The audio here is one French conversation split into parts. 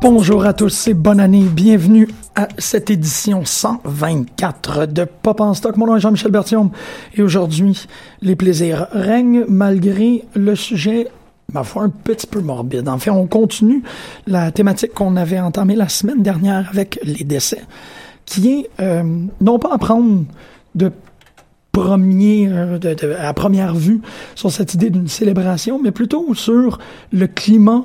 Bonjour à tous et bonne année. Bienvenue à cette édition 124 de Pop en stock. Mon nom est Jean-Michel Bertium et aujourd'hui, les plaisirs règnent malgré le sujet ma foi, un petit peu morbide. En fait, on continue la thématique qu'on avait entamée la semaine dernière avec les décès, qui est euh, non pas à prendre de premier, de, à première vue sur cette idée d'une célébration, mais plutôt sur le climat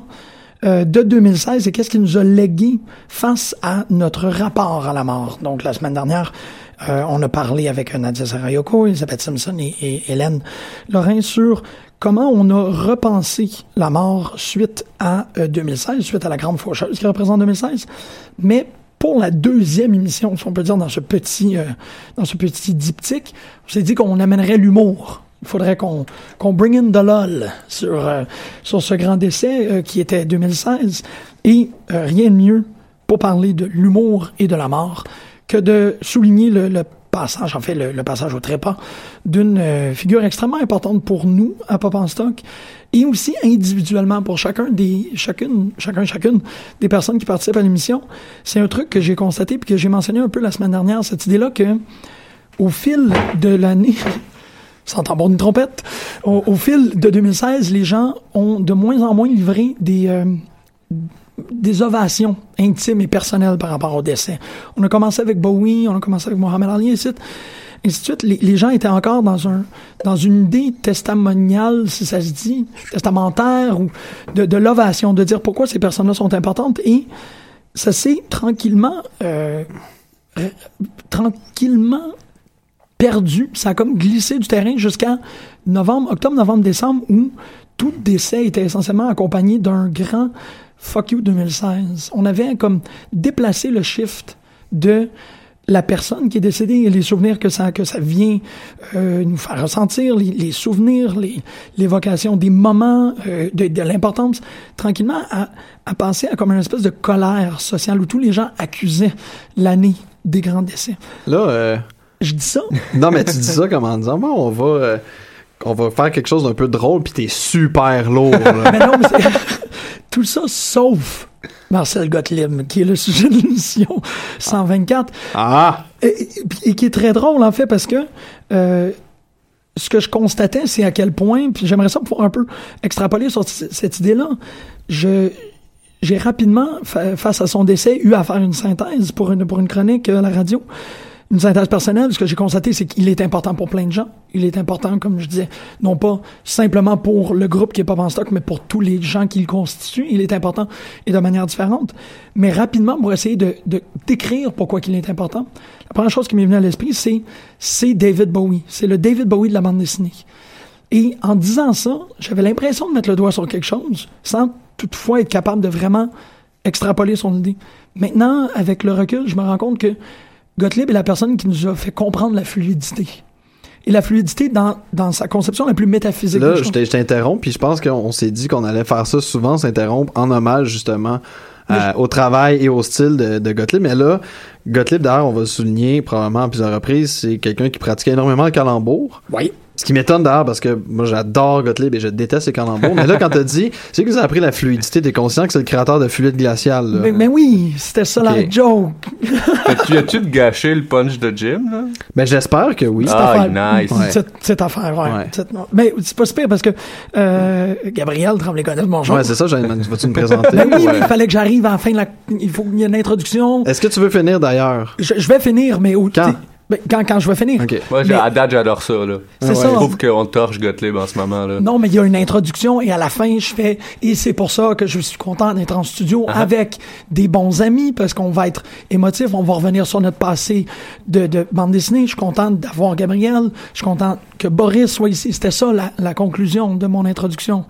euh, de 2016 et qu'est-ce qui nous a légué face à notre rapport à la mort? Donc, la semaine dernière, euh, on a parlé avec Nadia Sarayoko, Elisabeth Simpson et, Hélène Lorrain sur comment on a repensé la mort suite à euh, 2016, suite à la grande faucheuse qui représente 2016, mais pour la deuxième émission, si on peut dire, dans ce petit, euh, dans ce petit diptyque, on s'est dit qu'on amènerait l'humour il faudrait qu'on qu'on bring in the lol sur, euh, sur ce grand décès euh, qui était 2016. Et euh, rien de mieux pour parler de l'humour et de la mort que de souligner le, passage, en fait, le, passage au trépas d'une figure extrêmement importante pour nous à Pop en Stock et aussi individuellement pour chacun des chacune chacun chacune des personnes qui participent à l'émission. C'est un truc que j'ai constaté puis que j'ai mentionné un peu la semaine dernière cette idée là que au fil de l'année sans tambour ni trompette. Au, fil de 2016, les gens ont de moins en moins livré des, euh, des ovations intimes et personnelles par rapport au décès. On a commencé avec Bowie, on a commencé avec Mohamed Ali, et ainsi de suite. Les, les, gens étaient encore dans un dans une idée testamoniale, si ça se dit, testamentaire ou de, de l'ovation, de dire pourquoi ces personnes-là sont importantes. Et ça s'est tranquillement, euh, tranquillement perdu. Ça a comme glissé du terrain jusqu'à novembre, octobre, novembre, décembre, où tout décès était essentiellement accompagné d'un grand fuck you 2016. On avait comme déplacé le shift de la personne qui est décédée et les souvenirs que ça que ça vient euh, nous faire ressentir, les, souvenirs, l'évocation des moments, euh, de, de l'importance, tranquillement à, à penser à comme une espèce de colère sociale où tous les gens accusaient l'année des grands décès. Là, euh, je dis ça. Non, mais tu dis ça comme en disant, bon, on va, euh, on va faire quelque chose d'un peu drôle, puis t'es super lourd. Là. mais non, mais tout ça sauf Marcel Gottlieb, qui est le sujet de l'émission 124. Ah! Et, qui est très drôle, en fait, parce que euh, ce que je constatais, c'est à quel point, puis j'aimerais ça pouvoir un peu extrapoler sur cette idée-là, je j'ai rapidement, face à son décès, eu à faire une synthèse pour une, pour une chronique à la radio une synthèse personnelle, ce que j'ai constaté, c'est qu'il est important pour plein de gens. Il est important, comme je disais, non pas simplement pour le groupe qui est pas en stock, mais pour tous les gens qui le constituent. Il est important et de manière différente. Mais rapidement, pour essayer de, de décrire pourquoi il est important, la première chose qui m'est venue à l'esprit, c'est, c'est David Bowie. C'est le David Bowie de la bande dessinée. Et en disant ça, j'avais l'impression de mettre le doigt sur quelque chose, sans toutefois être capable de vraiment extrapoler son idée. Maintenant, avec le recul, je me rends compte que Gottlieb est la personne qui nous a fait comprendre la fluidité. Et la fluidité dans, dans sa conception la plus métaphysique. Là, je t'interromps, puis je pense qu'on s'est dit qu'on allait faire ça souvent, s'interrompre en hommage justement euh, au travail et au style de, de Gottlieb. Mais là, Gottlieb, d'ailleurs, on va le souligner probablement à plusieurs reprises, c'est quelqu'un qui pratiquait énormément le calembour. Oui. Ce qui m'étonne d'ailleurs parce que moi j'adore Gottlieb et je déteste les calembours. mais là, quand t'as dit, c'est que vous avez appris la fluidité, t'es conscient que c'est le créateur de fluide glacial. là. Mais, mais oui, c'était ça la Ok. joke. As-tu as-tu de gâché le punch de Jim, là? Ben j'espère que oui. Cette Ah, affaire. nice. Ouais. Cette, cette affaire, ouais. Ouais. Cette- mais c'est pas super parce que euh, Gabriel Tremblay-Gonnet, bonjour. Ouais, c'est ça, vas-tu me présenter? Ben oui, Ouais. oui, il fallait que j'arrive à la fin de la... Il faut qu'il y ait une introduction. Est-ce que tu veux finir d'ailleurs? Je, je vais finir, mais... Au, Quand? Ben, quand? Quand je vais finir. Ok. Moi, j'ai- Mais- à date, j'adore ça, là. C'est Ouais. ça. Je trouve qu'on torche Gottlieb en ce moment, là. Non, mais il y a une introduction et à la fin, je fais et c'est pour ça que je suis content d'être en studio Uh-huh. avec des bons amis parce qu'on va être émotif, on va revenir sur notre passé de, de bande dessinée. Je suis content d'avoir Gabriel, je suis content que Boris soit ici. C'était ça la, la conclusion de mon introduction.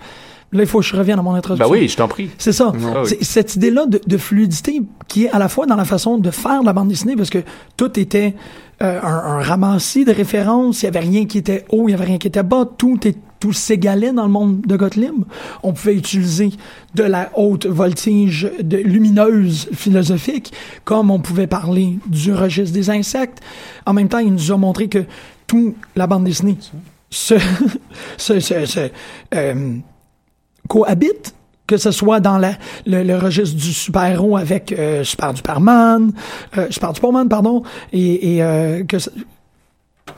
Là, il faut que je revienne à mon Ben introduction. oui, je t'en prie. C'est ça. Ah oui. Cette idée-là de, de fluidité qui est à la fois dans la façon de faire de la bande dessinée parce que tout était euh, un, un ramassis de références. Il y avait rien qui était haut, il y avait rien qui était bas. Tout est tout s'égalait dans le monde de Gottlieb. On pouvait utiliser de la haute voltige de lumineuse philosophique, comme on pouvait parler du registre des insectes. En même temps, il nous a montré que tout la bande dessinée se, se, se, se, euh, cohabitent, que ce soit dans la, le, le registre du super-héros avec euh, Super Duperman, euh, Super Duperman, pardon, et, et euh, que... ça-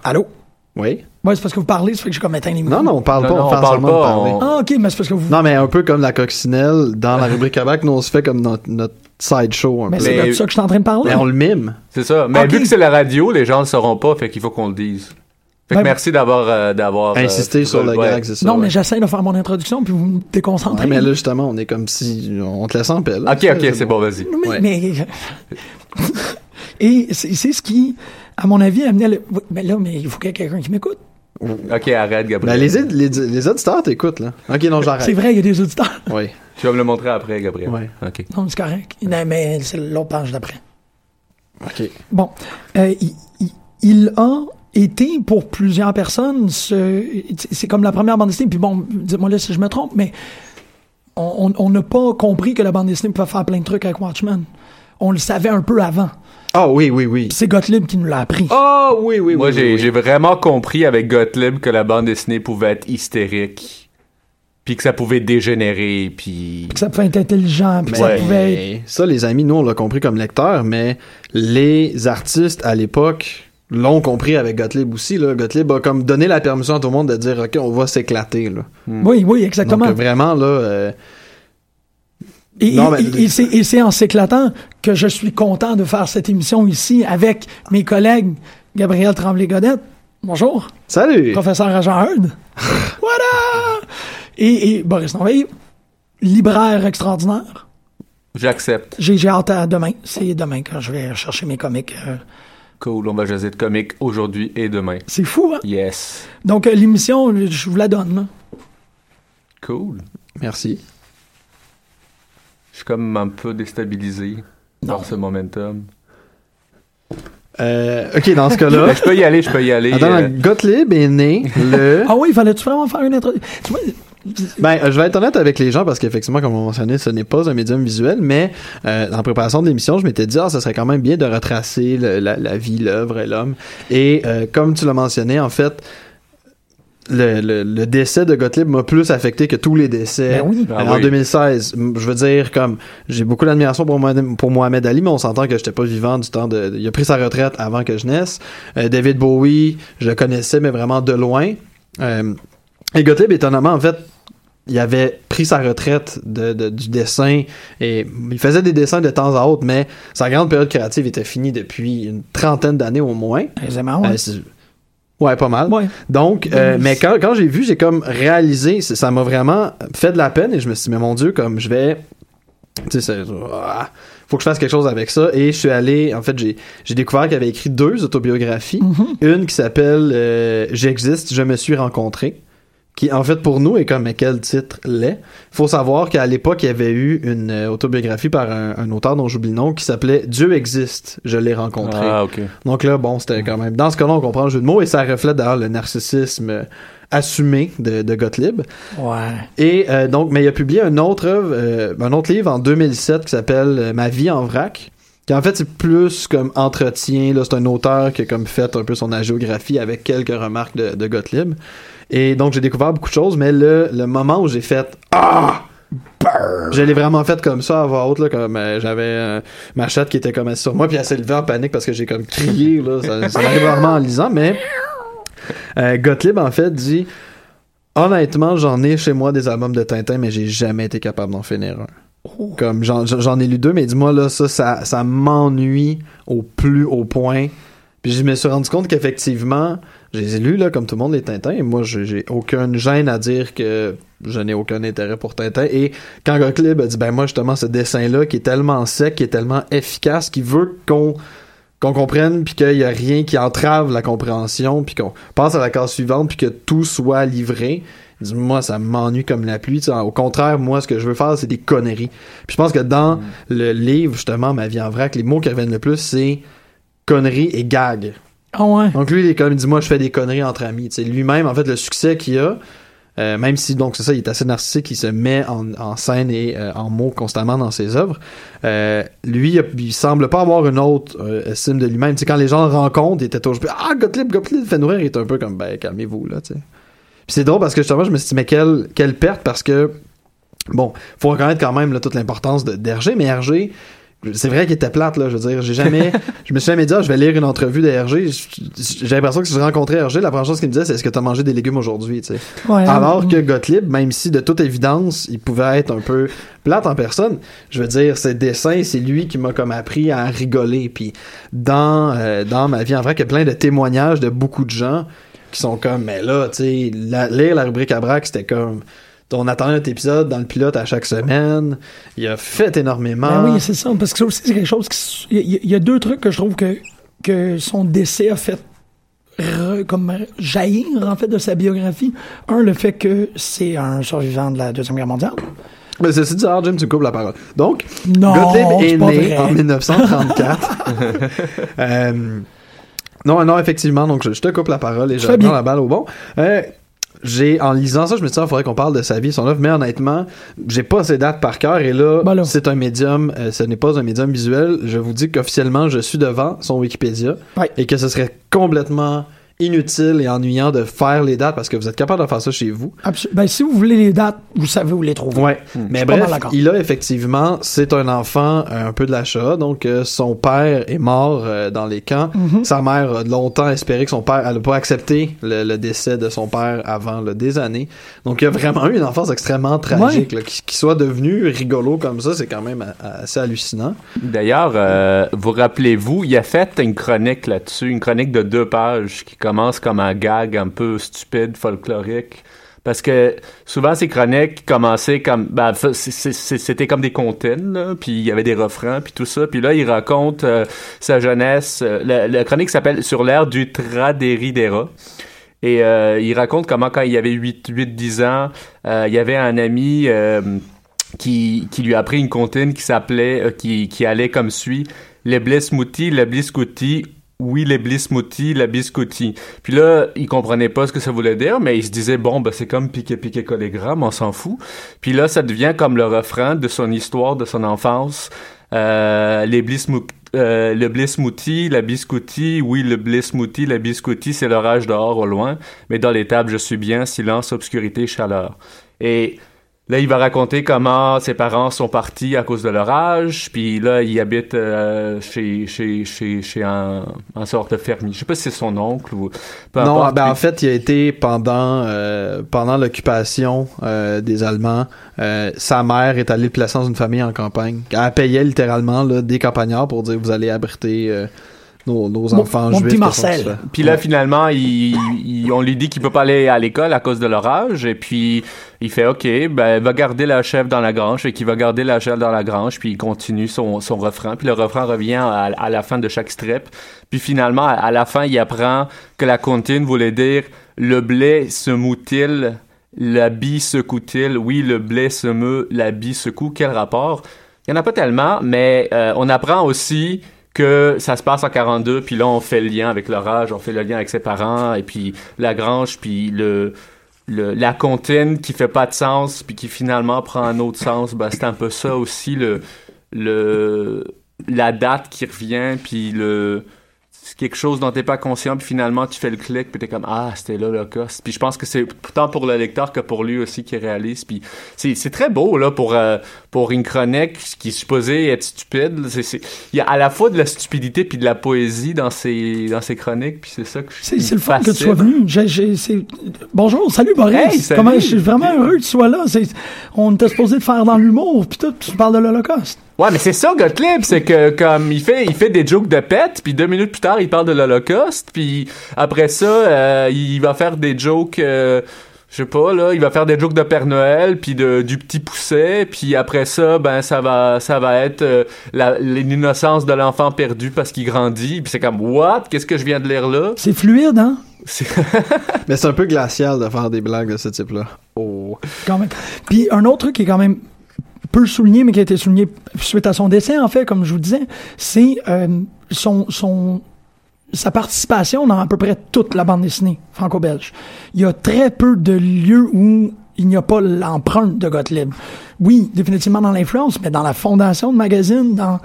Allô? Oui. Ouais, c'est parce que vous parlez, ça fait que j'ai comme éteint les micros. Non, non, on parle Non, pas, non, on, on parle pas, parler. on- Ah, ok, mais c'est parce que vous... Non, mais un peu comme la coccinelle dans la rubrique Québec, nous on se fait comme notre, notre sideshow un mais peu. c'est Mais- de ça que je suis en train de parler. Mais on le mime. C'est ça. Mais vu que c'est la radio, les gens le sauront pas, fait qu'il faut qu'on le dise. Fait que Ben, merci d'avoir, euh, d'avoir, euh, Insister sur le ouais. gag, c'est ça. non, ouais. mais j'essaie de faire mon introduction, puis vous me déconcentrez. Ouais, mais là, justement, on est comme si on te laisse en paix. là. Ok, ok, c'est bon, vas-y. Mais, Ouais. mais- Et c'est c'est ce qui, à mon avis, amenait le... Oui, Mais là, mais il faut qu'il y ait quelqu'un qui m'écoute. Ok, arrête, Ben, Gabriel. les, les, les auditeurs t'écoutent, là. Ok, non, C'est j'arrête. vrai, il y a des auditeurs. Oui. Tu vas me le montrer après, Gabriel. Ouais. Ok. Non, c'est correct. Non, mais c'est l'autre page d'après. Ok. Bon, euh, il, il- il a été pour plusieurs personnes, ce- c'est comme la première bande dessinée, puis bon, dis-moi là si je me trompe, mais on n'a pas compris que la bande dessinée pouvait faire plein de trucs avec Watchmen. On le savait un peu avant. Ah oui, oui, oui. C'est Gottlieb qui nous l'a appris. Oh oui, oui, Moi, oui. j'ai oui, vraiment compris avec Gottlieb que la bande dessinée pouvait être hystérique. Puis que ça pouvait dégénérer, puis... Que ça pouvait être intelligent, puis que ça pouvait être... Ça, les amis, nous, on l'a compris comme lecteurs, mais les artistes à l'époque l'ont compris avec Gottlieb aussi. Là. Gottlieb a comme donné la permission à tout le monde de dire OK, on va s'éclater. Là. Oui, oui, exactement. Donc, vraiment, là. euh, Et, Non, mais- et- et c'est- en s'éclatant que je suis content de faire cette émission ici avec mes collègues Gabriel Tremblay-Godette. Bonjour. Salut! Professeur Agent Heard. voilà! Et, et Boris Norveille, libraire extraordinaire. J'accepte. J'ai j'ai hâte à demain. C'est demain quand je vais chercher mes comics. euh, Cool, on va jaser de comics aujourd'hui et demain. c'est fou, hein? Yes. Donc, euh, l'émission, je vous la donne. là. Cool. Merci. Je suis comme un peu déstabilisé Non. par ce momentum. Euh, OK, dans ce cas-là. Mais je peux y aller, je peux y aller. Attends, euh, Gottlieb est né le. Ah oui, fallait-tu vraiment faire une introduction? Ben, euh, je vais être honnête avec les gens parce qu'effectivement, comme on mentionnait, ce n'est pas un médium visuel, mais euh, en préparation de l'émission, je m'étais dit, ah, ça serait quand même bien de retracer le- la, la vie, l'œuvre et l'homme. Et euh, comme tu l'as mentionné, en fait, le, le- le décès de Gottlieb m'a plus affecté que tous les décès Ben oui. Ah en oui. 2016. M- Je veux dire, comme j'ai beaucoup d'admiration pour, Mohamed- pour Mohamed Ali, mais on s'entend que j'étais pas vivant du temps de, de- Il a pris sa retraite avant que je naisse. Euh, David Bowie, je le connaissais, mais vraiment de loin. Euh, et Gottlieb, étonnamment, en fait, il avait pris sa retraite de, de- du dessin et il faisait des dessins de temps à autre, mais sa grande période créative était finie depuis une trentaine d'années au moins. aisément, ouais. Euh, ouais, pas mal. Ouais. Donc, euh, mais quand, quand j'ai vu, j'ai comme réalisé, ça m'a vraiment fait de la peine et je me suis dit, mais mon Dieu, comme je vais. Tu sais, ah, faut que je fasse quelque chose avec ça. Et je suis allé, en fait, j'ai découvert qu'il avait écrit deux autobiographies. Une qui s'appelle euh, J'existe, je me suis rencontré. Qui, en fait, pour nous, est comme, mais quel titre l'est? Faut savoir qu'à l'époque, il y avait eu une euh, autobiographie par un, un auteur dont j'oublie le nom qui s'appelait Dieu existe, je l'ai rencontré. Ah, ok. Donc là, bon, c'était quand même. Dans ce cas-là, on comprend le jeu de mots et ça reflète d'ailleurs le narcissisme euh, assumé de, de Gottlieb. Ouais. Et euh, donc, mais il a publié un autre euh, un autre livre en 2007 qui s'appelle Ma vie en vrac. qui en fait c'est plus comme entretien là c'est un auteur qui a comme fait un peu son agiographie avec quelques remarques de, de Gottlieb et donc j'ai découvert beaucoup de choses mais le, le moment où j'ai fait ah! Je l'ai vraiment fait comme ça à voix haute là, comme euh, j'avais euh, ma chatte qui était comme assise sur moi puis elle s'est levée en panique parce que j'ai comme crié là ça, ça m'arrive rarement en lisant mais euh, Gottlieb en fait dit honnêtement j'en ai chez moi des albums de Tintin mais j'ai jamais été capable d'en finir un. Comme j'en, j'en ai lu deux, mais dis-moi là, ça, ça, ça m'ennuie au plus haut point. Puis je me suis rendu compte qu'effectivement, je les ai lus là, comme tout le monde les Tintins, et moi j'ai, aucune gêne à dire que je n'ai aucun intérêt pour Tintin. Et quand Gottlieb a dit ben moi justement ce dessin-là qui est tellement sec, qui est tellement efficace, qui veut qu'on qu'on comprenne puis qu'il y a rien qui entrave la compréhension puis qu'on passe à la case suivante puis que tout soit livré il dit, moi ça m'ennuie comme la pluie au contraire moi ce que je veux faire c'est des conneries puis je pense que dans le livre justement ma vie en vrac les mots qui reviennent le plus c'est conneries et gag Ah donc lui il est comme il dit moi je fais des conneries entre amis. Lui-même en fait le succès qu'il a euh, même si donc c'est ça il est assez narcissique il se met en, scène et euh, en mots constamment dans ses œuvres euh, lui il, semble pas avoir une autre estime de lui-même. Quand les gens le rencontrent il était toujours ah Gottlieb Gottlieb il est un peu comme ben calmez-vous là tu sais. Puis c'est drôle parce que justement je me suis dit mais quelle quelle perte parce que bon faut reconnaître quand même toute l'importance de d'Hergé mais Hergé c'est vrai qu'il était plate là je veux dire j'ai jamais je me suis jamais dit ah, je vais lire une entrevue d'Hergé j'ai l'impression que si je rencontrais Hergé la première chose qu'il me disait c'est est-ce que t'as mangé des légumes aujourd'hui tu sais? Ouais, alors que Gottlieb, même si de toute évidence, il pouvait être un peu plate en personne, je veux dire, ses dessins, c'est lui qui m'a comme appris à rigoler. Puis dans, euh, dans ma vie, en vrai, il y a plein de témoignages de beaucoup de gens qui sont comme, mais là, tu sais, lire la rubrique à braque, c'était comme, on attendait un épisode dans le pilote à chaque semaine. Il a fait énormément. Ben oui, c'est ça. Parce que ça aussi, c'est quelque chose qui. Il y, a- deux trucs que je trouve que, que son décès a fait re- comme jaillir, en fait, de sa biographie. Un, le fait que c'est un survivant de la Deuxième Guerre mondiale. Mais ceci dit, alors, Jim, tu coupes la parole. Donc, Non, Gottlieb est né vrai. en 1934. Euh, non, non, effectivement, donc je, je te coupe la parole et je reprends bien. la balle au bon. Euh, j'ai en lisant ça, je me suis dit, il faudrait qu'on parle de sa vie, son œuvre, mais honnêtement, j'ai pas ces dates par cœur et là, Ben là. c'est un médium, euh, ce n'est pas un médium visuel. Je vous dis qu'officiellement, je suis devant son Wikipédia Ouais. et que ce serait complètement inutile et ennuyant de faire les dates parce que vous êtes capable de faire ça chez vous. Absol- Ben, si vous voulez les dates, vous savez où les trouver. Ouais. Je Mais bref, il a effectivement, c'est un enfant euh, un peu de la Shoah, donc euh, son père est mort euh, dans les camps. Mhm. Sa mère a longtemps espéré que son père, elle a pas accepté le, le décès de son père avant là, des années. Donc il a vraiment eu une enfance extrêmement tragique. là. Qu'il qu'il soit devenu rigolo comme ça, c'est quand même assez hallucinant. D'ailleurs, euh, vous rappelez-vous, il a fait une chronique là-dessus, une chronique de deux pages qui commence comme un gag un peu stupide, folklorique. Parce que souvent, ces chroniques commençaient comme... Ben, c'était comme des comptines, puis il y avait des refrains, puis tout ça. Puis là, il raconte euh, sa jeunesse. Euh, La, chronique s'appelle « Sur l'air du Traderidera ». Et euh, il raconte comment, quand il avait 8-10 ans, il y avait un ami... qui, qui lui a appris une comptine qui s'appelait, qui, qui allait comme suit les blesmoutis, les bliscoutis, oui, les blismoutis, la biscoutis. Puis là, il comprenait pas ce que ça voulait dire, mais il se disait, bon, ben, c'est comme piqué piqué collégramme, on s'en fout. Puis là, ça devient comme le refrain de son histoire, de son enfance. Euh, les euh, le la biscouti, oui, le blismouti, la biscouti, c'est l'orage dehors au loin, mais dans les tables, je suis bien, silence, obscurité, chaleur. Et Là, il va raconter comment ses parents sont partis à cause de l'orage, puis là, il habite euh, chez, chez, chez, chez un, un sorte de fermier. Je sais pas si c'est son oncle ou peu non, importe. ben, Puis- en fait, il a été pendant euh, pendant l'occupation euh, des Allemands. euh, sa mère est allée le placer dans une famille en campagne. Elle payait littéralement là, des campagnards pour dire vous allez abriter euh, nos, nos Mon- enfants mon juifs. petit qui Marcel. Puis là, finalement, il, il- on lui dit qu'il peut pas aller à l'école à cause de l'orage. Et puis, il fait OK, ben, va garder la chèvre dans la grange. Et qu'il va garder la chèvre dans la grange. Puis, il continue son, son refrain. Puis, le refrain revient à, à la fin de chaque strip. Puis, finalement, à, à la fin, il apprend que la comptine voulait dire le blé se mout-il, la bille secoue-t-il. Oui, le blé se meut, la bille secoue. Quel rapport? Il y en a pas tellement, mais euh, on apprend aussi que ça se passe en 42, puis là, on fait le lien avec l'orage, on fait le lien avec ses parents, et puis la grange, puis le, le, la comptine qui fait pas de sens, puis qui finalement prend un autre sens. Ben, c'est un peu ça aussi, le, le, la date qui revient, puis le c'est quelque chose dont t'es pas conscient, puis finalement tu fais le clic, puis t'es comme ah c'était l'Holocauste. Puis je pense que c'est tant pour le lecteur que pour lui aussi qui réalise. Puis c'est c'est très beau là pour euh, pour une chronique qui est supposée être stupide. Il y a à la fois de la stupidité puis de la poésie dans ses dans ses chroniques, puis c'est ça que je C'est c'est le fun que tu sois venu. Bonjour, salut Boris. Hey, salut. Comment, je suis vraiment heureux que tu sois là. On était supposé de faire dans l'humour, puis tout, tu parles de l'Holocauste. Ouais, mais c'est ça, Gottlieb, c'est que comme il fait, il fait des jokes de pète, puis deux minutes plus tard, il parle de l'Holocauste, puis après ça, euh, il va faire des jokes, euh, je sais pas là, il va faire des jokes de Père Noël, puis de du petit pousset, puis après ça, ben ça va, ça va être euh, la- l'innocence de l'enfant perdu parce qu'il grandit, puis c'est comme what, qu'est-ce que je viens de lire là? C'est fluide, hein? Mais c'est un peu glacial de faire des blagues de ce type-là. Oh. Quand même. Puis un autre truc qui est quand même peu souligné, mais qui a été souligné suite à son décès, en fait, comme je vous disais, c'est euh, son, son, sa participation dans à peu près toute la bande dessinée franco-belge. Il y a très peu de lieux où il n'y a pas l'empreinte de Gottlieb. Oui, définitivement dans l'influence, mais dans la fondation de magazine, dans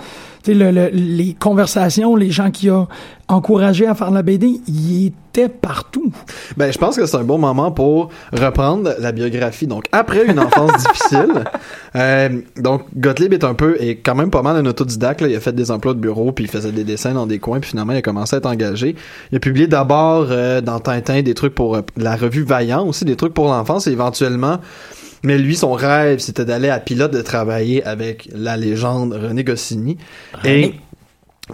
le- le- les conversations, les gens qui ont encouragé à faire la BD, il était partout. Ben, je pense que c'est un bon moment pour reprendre la biographie. Donc, après une enfance difficile, euh, donc Gottlieb est un peu, est quand même pas mal un autodidacte. Là. Il a fait des emplois de bureau, puis il faisait des dessins dans des coins, puis finalement, il a commencé à être engagé. Il a publié d'abord euh, dans Tintin des trucs pour euh, la revue Vaillant, aussi des trucs pour l'enfance, et éventuellement. Mais lui, son rêve, c'était d'aller à pilote, de travailler avec la légende René Goscinny. Et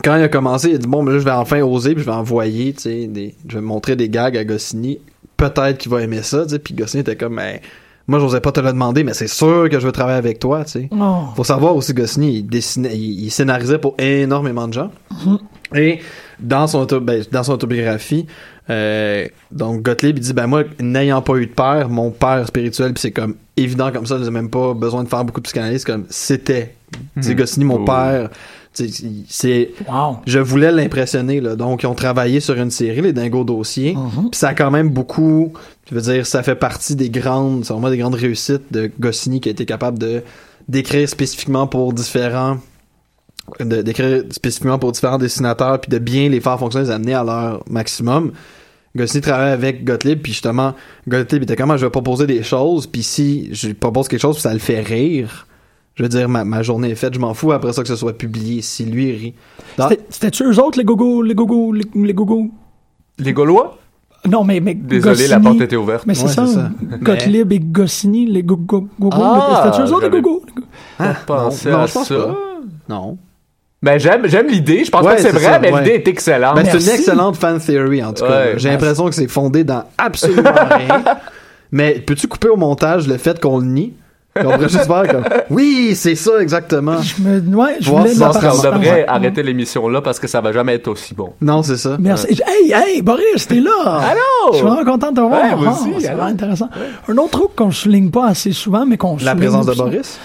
quand il a commencé, il a dit bon, ben là, je vais enfin oser, puis je vais envoyer, tu sais, des, je vais montrer des gags à Goscinny. Peut-être qu'il va aimer ça, tu sais. Puis Goscinny était comme, ben, moi, j'osais pas te le demander, mais c'est sûr que je veux travailler avec toi, tu sais. Oh. Faut savoir aussi, Goscinny, il dessinait, il, il scénarisait pour énormément de gens. Et dans son, auto- ben, dans son autobiographie, euh, donc Gottlieb il dit ben moi n'ayant pas eu de père, mon père spirituel puis c'est comme évident comme ça, j'ai même pas besoin de faire beaucoup de psychanalyse comme c'était. C'est Goscinny mon Oh. père. C'est Wow. je voulais l'impressionner là. Donc ils ont travaillé sur une série les Dingo dossiers. Mhm. Puis ça a quand même beaucoup, je veux dire, ça fait partie des grandes, c'est vraiment des grandes réussites de Goscinny qui a été capable de d'écrire spécifiquement pour différents d'écrire spécifiquement pour différents dessinateurs puis de bien les faire fonctionner, les amener à leur maximum. Goscinny travaillait avec Gottlieb puis justement Gottlieb était comment je vais proposer des choses puis si je propose quelque chose puis ça le fait rire, je veux dire ma, ma journée est faite, je m'en fous après ça que ce soit publié si lui rit. Dans- C'était- C'était-tu eux autres, les gogos, les gogos, les, les gogos? Les Gaulois? Non, mais, mais Désolé, la porte était ouverte. Mais c'est Ouais, ça, c'est ça. Gottlieb et Goscinny, les go- go- gogos. Ah, C'était-tu eux autres, les? Ah, Pensez non, je pense ça. pas. Non. Ben j'aime j'aime l'idée, je pense Ouais, pas que c'est vrai, ça, mais ouais. l'idée est excellente. Ben, c'est une excellente fan theory, en tout cas. Ouais. J'ai l'impression que c'est fondé dans absolument rien. Mais peux-tu couper au montage le fait qu'on le nie? On pourrait juste faire comme, oui, c'est ça exactement. Je me, ouais, je voulais pense qu'on devrait Ouais. arrêter l'émission là parce que ça va jamais être aussi bon. Non, c'est ça. Merci. Hey, hey, Boris, t'es là! Allô? Je suis vraiment content de te voir. Ouais, Ah, aussi, c'est vraiment intéressant. Un autre truc qu'on souligne pas assez souvent, mais qu'on La souligne présence de Boris?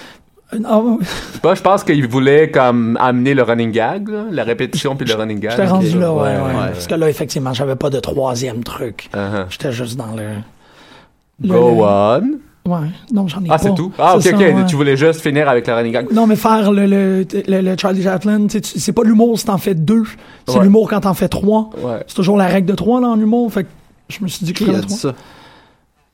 Ouais. Bah, je pense qu'il voulait comme amener le running gag, là, la répétition puis le running gag. J'étais rendu là, ouais, ouais, ouais. Parce que là, effectivement, j'avais pas de troisième truc. Uh-huh. J'étais juste dans le... le- Go le- on. Ouais, non, j'en ai Ah, pas. c'est tout? Ah, ok, ok. ouais. Tu voulais juste finir avec le running gag. Non, mais faire le, le, le, le Charlie Chaplin, c'est pas l'humour si t'en fais deux. C'est Ouais. l'humour quand t'en fais trois. Ouais. C'est toujours la règle de trois, là, en humour. Fait que je me suis dit que trois. ça?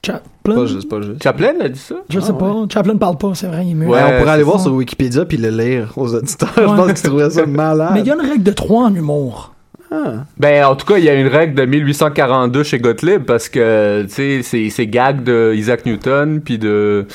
Chaplin? Pas juste, pas juste. Chaplin a dit ça? Je sais Ah, pas. Chaplin parle pas, c'est vrai, il est mieux. Ouais, on pourrait aller voir ça. sur Wikipédia puis le lire aux auditeurs. Ouais. Je pense que tu trouverais ça malade. Mais il y a une règle de trois en humour. Ah. Ben, en tout cas, il y a une règle de 1842 chez Gottlieb parce que, tu sais, c'est, c'est gag de Isaac Newton puis de,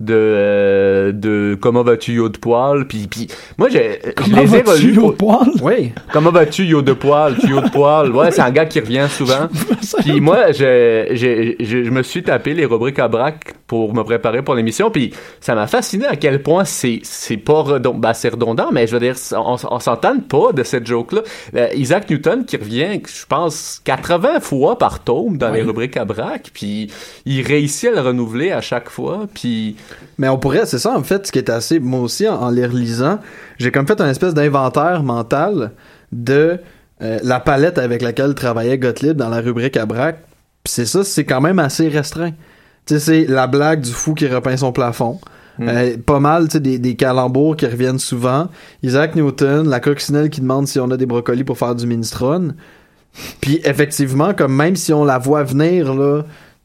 de, euh, de Comment vas-tu, yo de poil? Puis, puis moi, j'ai, Comment vas-tu au pour- poil? Oui. Comment vas-tu, yo de poil, tu yo de poil? Ouais, c'est un gars qui revient souvent. Puis moi, je, je, je, je me suis tapé les rubriques à braque pour me préparer pour l'émission. Puis ça m'a fasciné à quel point c'est, c'est pas redondant. Ben, c'est redondant, mais je veux dire, on, on s'entend pas de cette joke-là. Euh, Isaac Newton qui revient, je pense, 80 fois par tome dans les rubriques à braque. Puis il réussit à le renouveler à chaque fois. Puis Mais on pourrait, c'est ça en fait, ce qui est assez, moi aussi en, en les relisant, j'ai comme fait un espèce d'inventaire mental de euh, la palette avec laquelle travaillait Gottlieb dans la rubrique à braque. Puis c'est ça, c'est quand même assez restreint. Tu sais, c'est la blague du fou qui repeint son plafond. Euh, pas mal, tu sais, des, des calembours qui reviennent souvent. Isaac Newton, la coccinelle qui demande si on a des brocolis pour faire du minestrone. Puis effectivement, comme même si on la voit venir, là,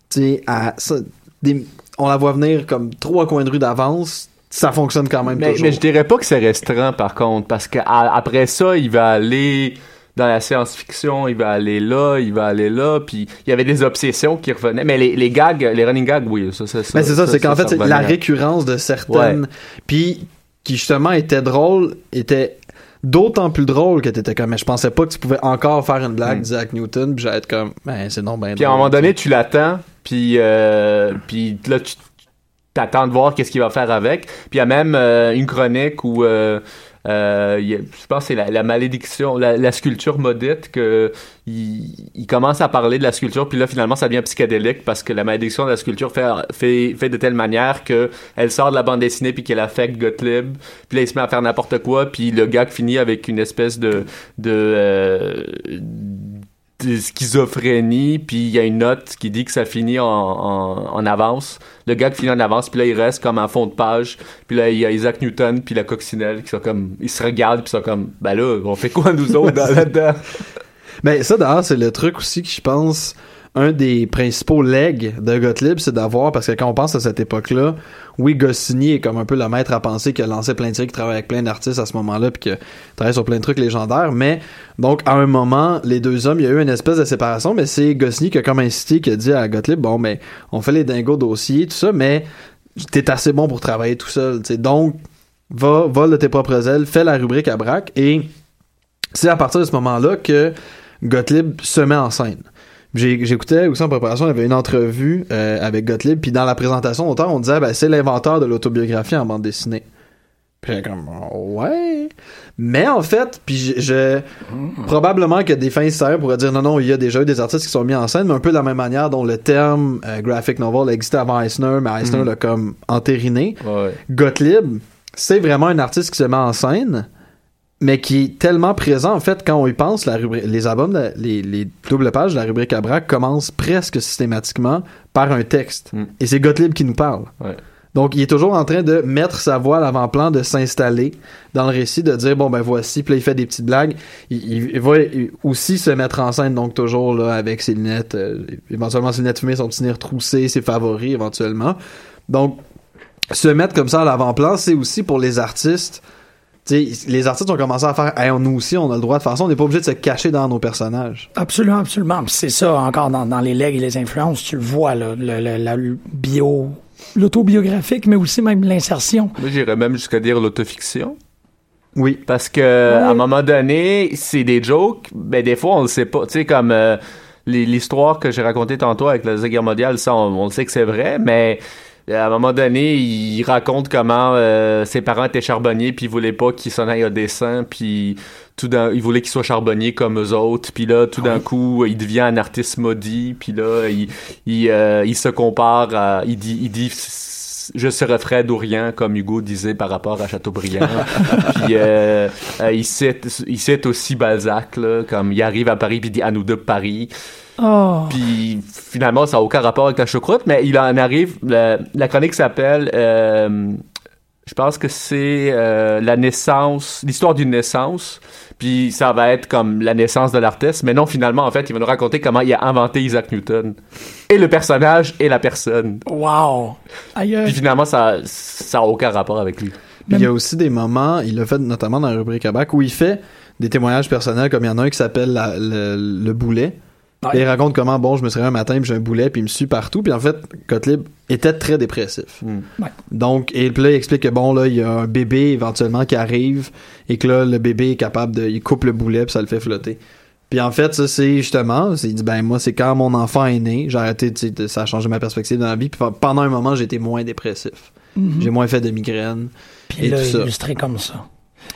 tu sais, à ça, des- on la voit venir comme trois coins de rue d'avance, ça fonctionne quand même Mais, toujours. mais je dirais pas que c'est restreint par contre, parce que à- après ça, il va aller dans la science-fiction, il va aller là, il va aller là, puis il y avait des obsessions qui revenaient. Mais les, les gags, les running gags, oui, ça, ça, ça Mais c'est ça, c'est qu'en fait, c'est la récurrence de certaines, puis qui justement était drôle, était d'autant plus drôle que t'étais comme, mais je pensais pas que tu pouvais encore faire une blague Mm. d'Isaac Newton, puis j'allais être comme, ben c'est non, ben Puis à un moment donné, tu l'attends, puis euh, puis là, tu t'attends de voir qu'est-ce qu'il va faire avec. Puis il y a même euh, une chronique où, euh, euh, je pense que c'est la, malédiction, la, sculpture maudite, que il, commence à parler de la sculpture, puis là, finalement, ça devient psychédélique parce que la malédiction de la sculpture fait, fait, de telle manière que elle sort de la bande dessinée puis qu'elle affecte Gottlieb. Puis là, il se met à faire n'importe quoi, puis le gag finit avec une espèce de... de euh, schizophrénie, puis il y a une note qui dit que ça finit en, en, en avance. Le gars qui finit en avance, puis là, il reste comme en fond de page. Puis là, il y a Isaac Newton, puis la coccinelle, qui sont comme... Ils se regardent, puis ils sont comme... Ben là, on fait quoi, nous autres, dans- là-dedans? Ben ça d'ailleurs, c'est le truc aussi que je pense un des principaux legs de Gottlieb, c'est d'avoir, parce que quand on pense à cette époque-là, oui, Goscinny est comme un peu le maître à penser qui a lancé plein de trucs, qui travaille avec plein d'artistes à ce moment-là, puis qui travaille sur plein de trucs légendaires, mais donc à un moment, les deux hommes, il y a eu une espèce de séparation, mais c'est Goscinny qui a comme incité, qui a dit à Gottlieb, bon, mais on fait les dingos dossiers, tout ça, mais t'es assez bon pour travailler tout seul, tu sais, donc va, va de tes propres ailes, fais la rubrique à braque, et c'est à partir de ce moment-là que Gottlieb se met en scène. J'écoutais aussi en préparation, il y avait une entrevue euh, avec Gottlieb, puis dans la présentation d'auteur, on disait ben, c'est l'inventeur de l'autobiographie en bande dessinée. Puis comme ouais. Mais en fait, puis je, je- probablement que des fins historiens pourraient dire non non, il y a déjà eu des artistes qui sont mis en scène, mais un peu de la même manière dont le terme euh, graphic novel existait avant Eisner, mais Eisner l'a comme entériné. Ouais. Gottlieb, c'est vraiment un artiste qui se met en scène, mais qui est tellement présent, en fait, quand on y pense, la rubrique, les albums, de les, les doubles pages de la rubrique à braque commencent presque systématiquement par un texte. Mm. Et c'est Gottlieb qui nous parle. Ouais. Donc, il est toujours en train de mettre sa voix à l'avant-plan, de s'installer dans le récit, de dire, bon, ben voici, puis là, il fait des petites blagues. Il va aussi se mettre en scène, donc toujours là, avec ses lunettes, euh, éventuellement ses lunettes fumées, son petit nez retroussé, ses favoris, éventuellement. Donc, se mettre comme ça à l'avant-plan, c'est aussi pour les artistes. Tu sais, les artistes ont commencé à faire, hey, nous aussi, on a le droit de faire ça, on n'est pas obligé de se cacher dans nos personnages. Absolument, absolument. C'est ça, encore dans, dans les legs et les influences, tu le vois, là, le, le- la bio, l'autobiographique, mais aussi même l'insertion. Moi, j'irais même jusqu'à dire l'autofiction. Oui. Parce que à un moment donné, c'est des jokes, mais des fois on le sait pas. Tu sais, comme euh, l'histoire que j'ai racontée tantôt avec la Deuxième Guerre mondiale, ça, on, on le sait que c'est vrai, mais à un moment donné, il raconte comment euh, ses parents étaient charbonniers, puis ils voulaient pas qu'il s'en aille au dessin, puis tout d'un, ils voulaient qu'il soit charbonnier comme eux autres, puis là, tout d'un coup, il devient un artiste maudit, puis là, il, il, euh, il se compare à, il dit, il dit je serais Fred comme Hugo disait par rapport à Chateaubriand. puis euh, euh, il, cite, il cite aussi Balzac, là, comme il arrive à Paris puis il dit à nous deux Paris. Oh. Puis finalement, ça n'a aucun rapport avec la choucroute, mais il en arrive. La, la chronique s'appelle. euh, je pense que c'est euh, la naissance, l'histoire d'une naissance. Puis ça va être comme la naissance de l'artiste, mais non, finalement, en fait, il va nous raconter comment il a inventé Isaac Newton. Et le personnage et la personne. Wow. Aïe. Puis finalement, ça ça a aucun rapport avec lui. Puis il y a aussi des moments, il l'a fait notamment dans la rubrique à bac, où il fait des témoignages personnels, comme il y en a un qui s'appelle le boulet. Ouais. Puis il raconte comment, bon, je me suis réveillé un matin, puis j'ai un boulet, puis il me suit partout. Puis en fait, Gottlieb était très dépressif. Mm. Ouais. Donc, et puis là, il explique que bon, là, il y a un bébé éventuellement qui arrive, et que là, le bébé est capable de. Il coupe le boulet, puis ça le fait flotter. Puis en fait, ça, c'est justement, c'est- il dit, ben, moi, c'est quand mon enfant est né, j'ai arrêté, tu sais, de- ça a changé ma perspective dans la vie, puis pendant un moment, j'ai été moins dépressif. Mhm. J'ai moins fait de migraines. Puis et tout ça. illustré comme ça.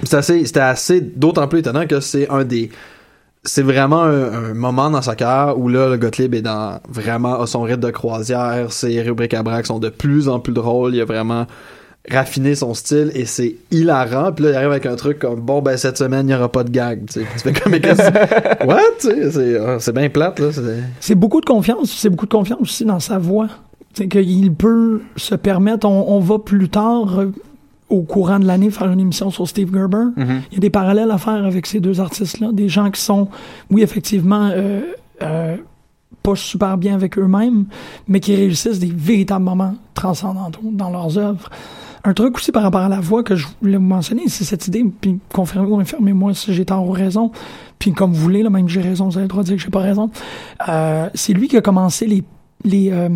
C'est assez, c'était assez, d'autant plus étonnant que c'est un des, c'est vraiment un, un moment dans sa carrière où là, le Gottlieb est dans, vraiment, a son rythme de croisière, ses rubriques à braque sont de plus en plus drôles, il a vraiment raffiné son style et c'est hilarant, puis là, il arrive avec un truc comme, bon, ben, cette semaine, il n'y aura pas de gag, tu fais comme, mais qu'est-ce- what, c'est, ah, c'est bien plate, là, c'est- beaucoup de confiance. C'est beaucoup de confiance aussi dans sa voix. C'est qu'il peut se permettre, on, on va plus tard, au courant de l'année, faire une émission sur Steve Gerber. Mhm. Il y a des parallèles à faire avec ces deux artistes-là. Des gens qui sont, oui, effectivement, euh, euh, pas super bien avec eux-mêmes, mais qui réussissent des véritables moments transcendantaux dans leurs œuvres. Un truc aussi par rapport à la voix que je voulais vous mentionner, c'est cette idée, puis confirmez ou infirmez-moi si j'ai tort ou raison, puis comme vous voulez, là, même si j'ai raison, vous avez le droit de dire que j'ai pas raison. Euh, c'est lui qui a commencé les, les, euh,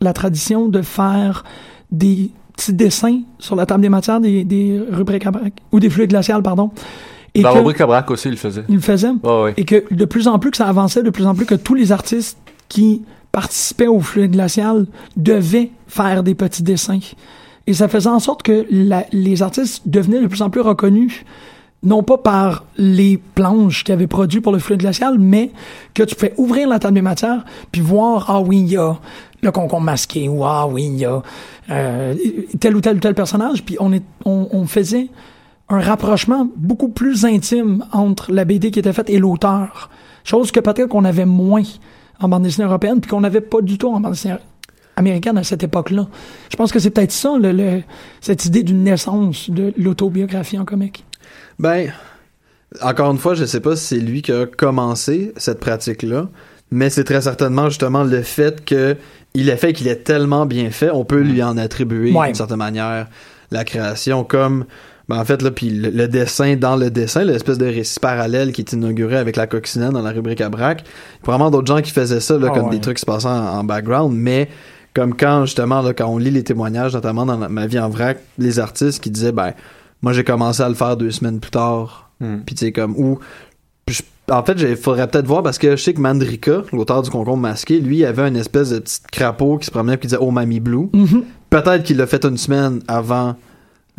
la tradition de faire des petits dessins sur la table des matières des, des rubriques à braque, ou des fluides glaciales, pardon. Et Dans que- Rubrique à Braque aussi, il le faisait. il le faisait. Et que de plus en plus que ça avançait, de plus en plus que tous les artistes qui participaient au fluide glacial devaient faire des petits dessins. Et ça faisait en sorte que la- les artistes devenaient de plus en plus reconnus, non pas par les planches qu'ils avaient produites pour le fluide glacial, mais que tu pouvais ouvrir la table des matières, puis voir, ah oui, il y a le concombre masqué, ou ah oui, il y a euh, tel ou tel ou tel personnage, puis on, est, on, faisait un rapprochement beaucoup plus intime entre la BD qui était faite et l'auteur. Chose que peut-être qu'on avait moins en bande dessinée européenne, puis qu'on n'avait pas du tout en bande dessinée américaine à cette époque-là. Je pense que c'est peut-être ça, le, le- cette idée d'une naissance de l'autobiographie en comique. Ben, encore une fois, je sais pas si c'est lui qui a commencé cette pratique-là, mais c'est très certainement justement le fait que il a fait qu'il est tellement bien fait, on peut lui en attribuer Ouais. d'une certaine manière la création comme ben en fait là puis le, le dessin dans le dessin l'espèce de récit parallèle qui est inauguré avec la coccinelle dans la rubrique à braque il y a vraiment d'autres gens qui faisaient ça là, Ah comme ouais. des trucs qui se passaient en, en background mais comme quand justement là, quand on lit les témoignages notamment dans ma vie en vrac les artistes qui disaient ben moi j'ai commencé à le faire deux semaines plus tard Hmm. puis tu sais comme ou je- en fait il faudrait peut-être voir parce que je sais que Mandrika l'auteur du concombre masqué lui il avait une espèce de petit crapaud qui se promenait et qui disait oh mamie blue Mhm. peut-être qu'il l'a fait une semaine avant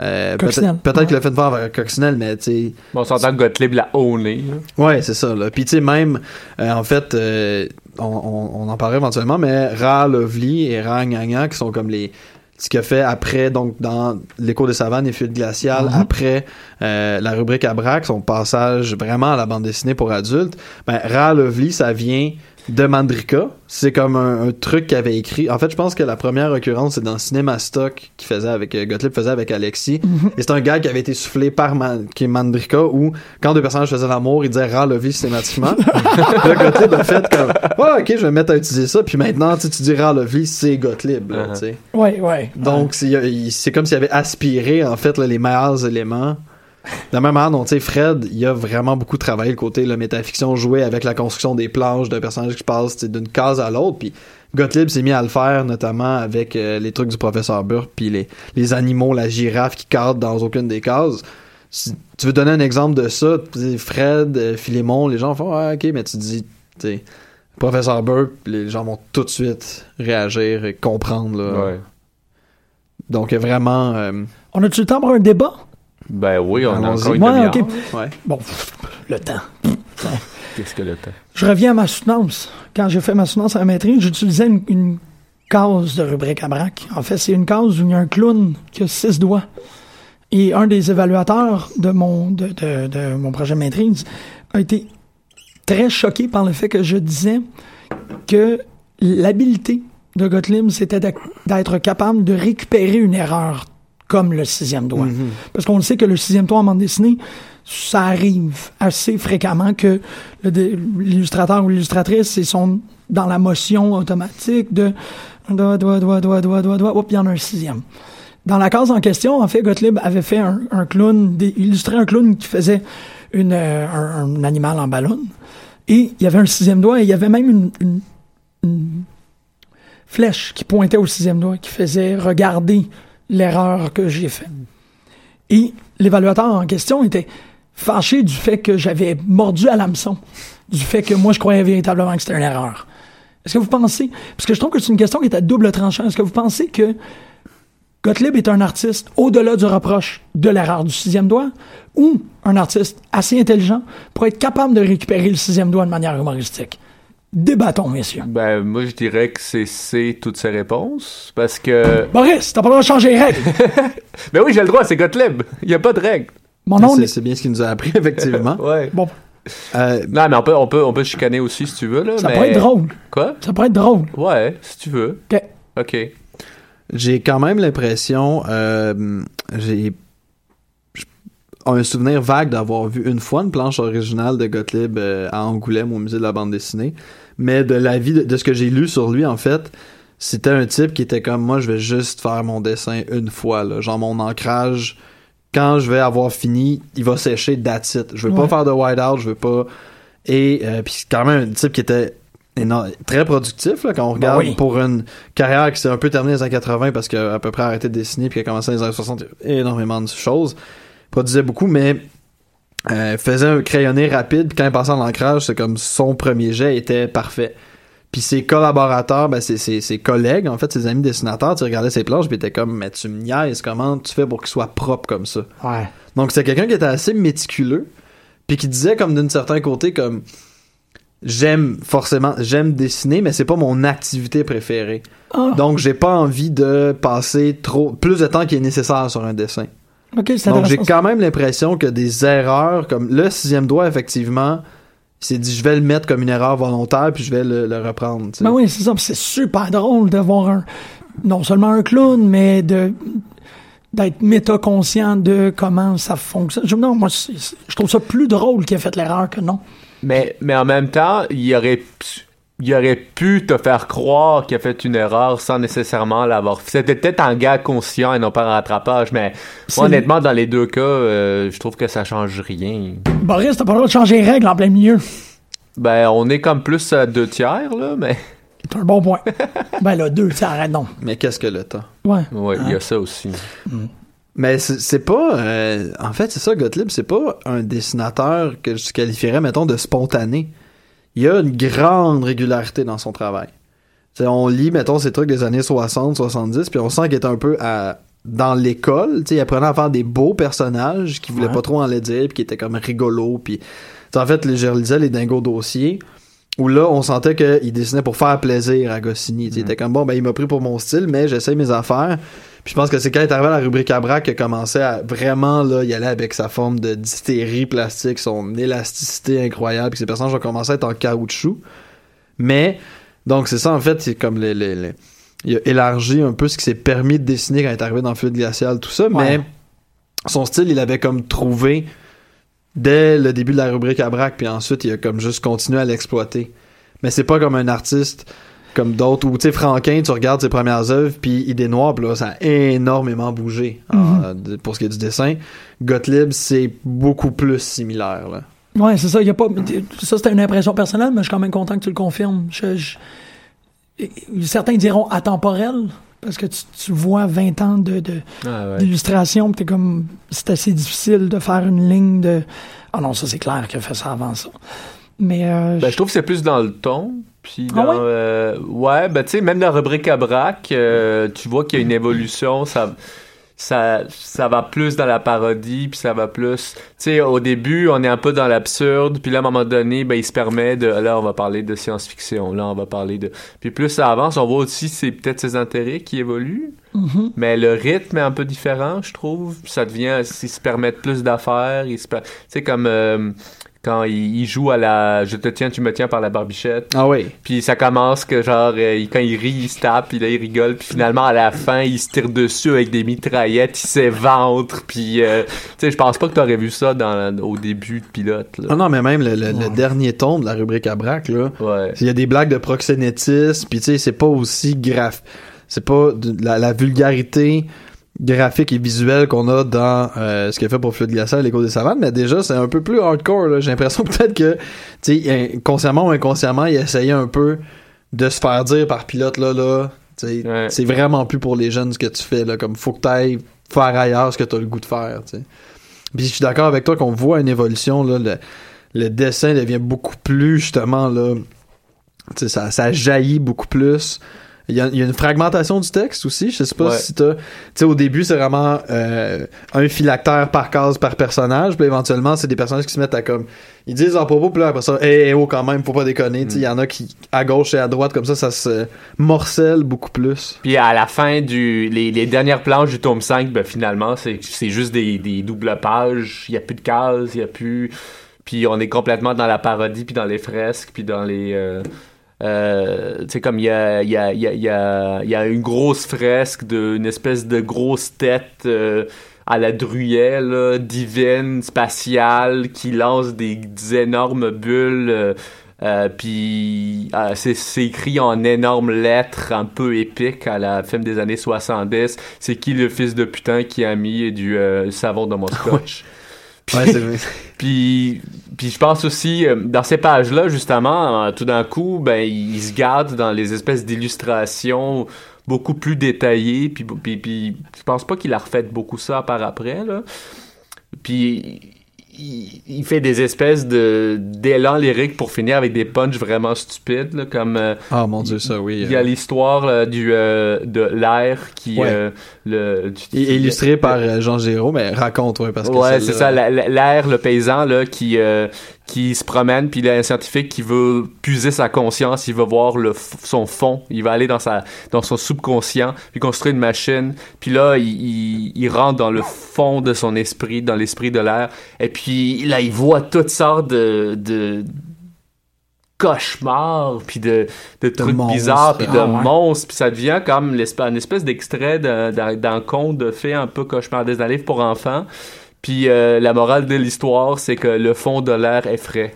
euh, peut-être Ouais. qu'il l'a fait une fois avant Coccinelle mais tu sais Bon, on s'entend que Gottlieb l'a owné. là. Ouais, c'est ça. Là. Puis tu sais, même, euh, en fait, euh, on, on, on en parlera éventuellement, mais Ra Lovely et Ra Nganga, qui sont comme les ce qu'il a fait après, donc dans l'écho des savanes et fuites glaciales, Mhm. après euh, la rubrique à braque, son passage vraiment à la bande dessinée pour adultes, ben, Ra Lovely, ça vient de Mandrika. C'est comme un, un truc qu'il avait écrit. En fait, je pense que la première occurrence, c'est dans Cinéma Stock qu'il faisait avec euh, Gottlieb faisait avec Alexis. Et c'est un gars qui avait été soufflé par Man- qui est Mandrika où quand deux personnages faisaient l'amour, il disait Ra Lovely systématiquement. là, Gottlieb a fait comme Ouais, ok, je vais me mettre à utiliser ça. Puis maintenant, tu dis Ra Lovely, c'est Gottlieb. là, Uh-huh. tu sais. Ouais, ouais. Donc, c'est il- c'est comme s'il avait aspiré, en fait, là, les meilleurs éléments. De la même manière dont, tu sais, Fred, il a vraiment beaucoup travaillé le côté, la métafiction, joué avec la construction des planches d'un personnage qui passe d'une case à l'autre. Puis Gottlieb s'est mis à le faire, notamment avec euh, les trucs du professeur Burke, puis les, les animaux, la girafe qui cadre dans aucune des cases. Si tu veux donner un exemple de ça, tu sais, Fred, euh, Philémon, les gens font, ah, ok, mais tu dis, tu professeur Burke, les gens vont tout de suite réagir et comprendre, là. Ouais. Donc, vraiment, euh, On a-tu le temps pour un débat? Ben oui, on a encore une Ouais. Bon, le temps. Qu'est-ce que le temps? Je reviens à ma soutenance. Quand j'ai fait ma soutenance à la maîtrise, j'utilisais une, une case de rubrique à braque. En fait, c'est une case où il y a un clown qui a six doigts. Et un des évaluateurs de mon, de, de- de mon projet de maîtrise a été très choqué par le fait que je disais que l'habileté de Gottlieb, c'était d'être capable de récupérer une erreur comme le sixième doigt. Parce qu'on le sait que le sixième doigt en bande dessinée, ça arrive assez fréquemment que l'illustrateur ou l'illustratrice, ils sont dans la motion automatique de doigt, doigt, doigt, doigt, doigt, doigt, doigt, hop, il y en a un sixième. Dans la case en question, en fait, Gottlieb avait fait un, un clown, des- illustré un clown qui faisait une, euh, un, un animal en ballon. Et il y avait un sixième doigt et il y avait même une, une- une flèche qui pointait au sixième doigt, qui faisait regarder l'erreur que j'ai faite. Et l'évaluateur en question était fâché du fait que j'avais mordu à l'hameçon, du fait que moi je croyais véritablement que c'était une erreur. Est-ce que vous pensez, parce que je trouve que c'est une question qui est à double tranchant, est-ce que vous pensez que Gottlieb est un artiste au-delà du reproche de l'erreur du sixième doigt ou un artiste assez intelligent pour être capable de récupérer le sixième doigt de manière humoristique? Débattons, messieurs. Ben, moi, je dirais que c'est C toutes ces réponses. Parce que. Boris, t'as pas le droit de changer les règles. Ben oui, j'ai le droit, c'est Gottlieb. Il n'y a pas de règle. Mon nom C'est est... c'est bien ce qu'il nous a appris, effectivement. Ouais. Bon, Euh, Non, mais on peut, on peut, on peut chicaner aussi si tu veux, là. ça mais... pourrait être drôle. Quoi? Ça pourrait être drôle. Ouais, si tu veux. OK. Ok. J'ai quand même l'impression, euh, j'ai un souvenir vague d'avoir vu une fois une planche originale de Gottlieb euh, à Angoulême au musée de la bande dessinée, mais de la vie de, de ce que j'ai lu sur lui en fait, c'était un type qui était comme moi, je vais juste faire mon dessin une fois, là, genre mon ancrage. Quand je vais avoir fini, il va sécher that's it. Je veux Ouais. pas faire de white-out, je veux pas. Et euh, puis c'est quand même un type qui était très productif là, quand on regarde oui. pour une carrière qui s'est un peu terminée dans les années 80 parce qu'il a à peu près arrêté de dessiner puis qu'il a commencé dans les années 60 il y a énormément de choses produisait beaucoup mais euh, faisait un crayonné rapide puis quand il passait en ancrage c'est comme son premier jet était parfait puis ses collaborateurs ben ses, ses, ses collègues en fait ses amis dessinateurs tu regardais ses planches puis t'étais comme mais tu me niaises comment tu fais pour qu'il soit propre comme ça? Ouais. donc c'est quelqu'un qui était assez méticuleux, puis qui disait comme d'un certain côté comme j'aime forcément j'aime dessiner mais c'est pas mon activité préférée. Ah, Donc j'ai pas envie de passer trop plus de temps qu'il est nécessaire sur un dessin. Donc j'ai quand même l'impression que des erreurs comme le sixième doigt effectivement, il s'est dit je vais le mettre comme une erreur volontaire puis je vais le, le reprendre. tu sais. Ben oui, c'est ça. C'est super drôle d'avoir un, non seulement un clown, mais de d'être métaconscient de comment ça fonctionne. Je, non, moi, je trouve ça plus drôle qu'il a fait l'erreur que non. Mais, mais en même temps, il aurait pu, il aurait pu te faire croire qu'il a fait une erreur sans nécessairement l'avoir fait. C'était peut-être un gars conscient et non pas un rattrapage, mais moi, honnêtement, dans les deux cas, euh, je trouve que ça change rien. Boris, t'as pas le droit de changer les règles en plein milieu. Ben, on est comme plus à deux tiers, là, mais C'est un bon point. ben là, deux, ça arrête non. Mais qu'est-ce que le temps Ouais. ouais, il y a ça aussi. Mais c'est c'est pas. euh, en fait, c'est ça, Gottlieb, c'est pas un dessinateur que je qualifierais, mettons, de spontané. Il y a une grande régularité dans son travail. T'sais, on lit, mettons, ces trucs des années 60, 70, puis on sent qu'il est un peu à, dans l'école. Il apprenait à faire des beaux personnages qui voulaient Ouais. pas trop en les dire, puis qui étaient comme. Puis, T'sais, en fait, les- je lisais les dingos dossiers, où là, on sentait qu'il dessinait pour faire plaisir à Goscinny. Il était comme, bon, ben, il m'a pris pour mon style, mais j'essaie mes affaires. Puis je pense que c'est quand il est arrivé à la rubrique à qu'il a commencé à vraiment là, y aller avec sa forme de d'hystérie plastique, son élasticité incroyable, puis ses personnages ont commencé à être en caoutchouc. Mais, donc c'est ça en fait, c'est comme les, les- les- il a élargi un peu ce qui s'est permis de dessiner quand il est arrivé dans Fluide Glacial, tout ça, Ouais. mais son style, il avait comme trouvé dès le début de la rubrique à braque, puis ensuite il a comme juste continué à l'exploiter. Mais c'est pas comme un artiste comme d'autres, ou tu sais, Franquin, tu regardes ses premières œuvres, puis Idée Noire, puis là, ça a énormément bougé euh, de- pour ce qui est du dessin. Gottlieb, c'est beaucoup plus similaire, là. Ouais, c'est ça. Y a pas, ça, c'était une impression personnelle, mais je suis quand même content que tu le confirmes. Je- je- certains diront atemporel, parce que tu, tu vois 20 ans de, de, Ah, ouais. d'illustration, pis t'es comme, c'est assez difficile de faire une ligne de, ah non, ça c'est clair qu'il a fait ça avant ça. Mais, euh, Ben, je trouve que c'est plus dans le ton. Puis Ah dans, ouais? euh, ouais, ben tu sais, même dans la rubrique à braque, euh, tu vois qu'il y a une évolution. Ça, ça, ça va plus dans la parodie, puis ça va plus. Tu sais, au début, on est un peu dans l'absurde, puis là, à un moment donné, ben il se permet de. Là, on va parler de science-fiction. Là, on va parler de. Puis plus ça avance, on voit aussi c'est peut-être ses intérêts qui évoluent. mhm. Mais le rythme est un peu différent, je trouve. Ça devient, ils se permettent plus d'affaires. Ils se Tu sais, comme euh, quand il, il joue à la Je te tiens, tu me tiens par la barbichette. Ah oui. Puis ça commence que genre, euh, il- quand il rit, il se tape, puis là, il rigole. Puis finalement, à la fin, il se tire dessus avec des mitraillettes, il s'éventre. Puis, euh, tu sais, je pense pas que t'aurais vu ça dans, au début de pilote. Ah Là. non, mais même le, le- le dernier ton de la rubrique à braque, là, Ouais. il y a des blagues de proxénétisme, puis tu sais, c'est pas aussi graph... C'est pas de- la, la vulgarité graphique et visuelle qu'on a dans euh, ce qu'il a fait pour Fluide Glacial et l'écho des savanes, mais déjà, c'est un peu plus hardcore. J'ai l'impression peut-être que, tu sais, consciemment ou inconsciemment, il essayait un peu de se faire dire par pilote, là, là, Ouais. c'est vraiment plus pour les jeunes ce que tu fais, là, comme faut que t'ailles faire ailleurs ce que t'as le goût de faire, tu sais. Puis je suis d'accord avec toi qu'on voit une évolution, là, le, le dessin devient beaucoup plus, justement, là, ça, ça jaillit beaucoup plus. Il y, a, il y a une fragmentation du texte aussi. Je sais pas Ouais. si t'as. Tu sais, au début, c'est vraiment euh, un phylactère par case par personnage. Puis éventuellement, c'est des personnages qui se mettent à comme. Ils disent en propos, puis là, après ça, hé, hey, oh, quand même, faut pas déconner. Tu sais, il y en a qui, à gauche et à droite, comme ça, ça se morcelle beaucoup plus. Puis à la fin du les, les dernières planches du tome 5, ben finalement c'est c'est juste des, des doubles pages, il y a plus de cases, il y a plus puis on est complètement dans la parodie puis dans les fresques puis dans les euh, Euh, tu comme il y a, y, a, y, a, y, a, une grosse fresque d'une espèce de grosse tête euh, à la druelle, divine, spatiale, qui lance des, des énormes bulles. Euh, euh, puis euh, c'est écrit en énormes lettres un peu épiques à la fin des années 70. C'est qui le fils de putain qui a mis du euh, savon dans mon scotch? Puis, Ouais, puis, puis je pense aussi, euh, dans ces pages-là, justement, euh, tout d'un coup, ben, ils se gardent dans les espèces d'illustrations beaucoup plus détaillées. Puis, puis, puis je pense pas qu'il a refait beaucoup ça par après, là. Puis il, il fait des espèces de d'élan lyrique pour finir avec des punchs vraiment stupides, là, comme... euh, Ah mon dieu, ça, oui. il y a euh, l'histoire euh, du euh, de l'air qui Ouais. euh, le du- illustré par Jean Giraud, mais raconte, ouais, parce que ouais, c'est ça, la- la- l'air, le paysan là qui euh, qui se promène, puis il y a un scientifique qui veut puiser sa conscience, il veut voir le son fond, il va aller dans sa dans son subconscient, puis construire une machine, puis là il, il, il rentre dans le fond de son esprit, dans l'esprit de l'air, et puis là il voit toutes sortes de, de cauchemars, puis de, de trucs monstres. bizarres, puis de Ah ouais. monstres, puis ça devient comme une espèce d'extrait d'un- conte de fées un peu cauchemardesque, d'un livre pour enfants. Puis euh, la morale de l'histoire, c'est que le fond de l'air est frais.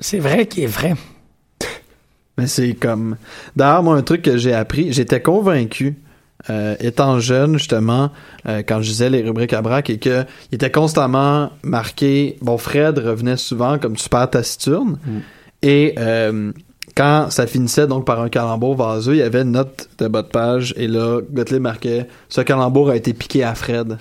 C'est vrai qu'il est vrai. Mais c'est comme. D'ailleurs, moi, un truc que j'ai appris, j'étais convaincu, euh, étant jeune, justement, euh, quand je lisais les rubriques à braque, et que il était constamment marqué. Bon, Fred revenait souvent comme super taciturne. Et euh, quand ça finissait donc par un calembour vaseux, il y avait une note de bas de page, et là, Gottlieb marquait Ce calembour a été piqué à Fred.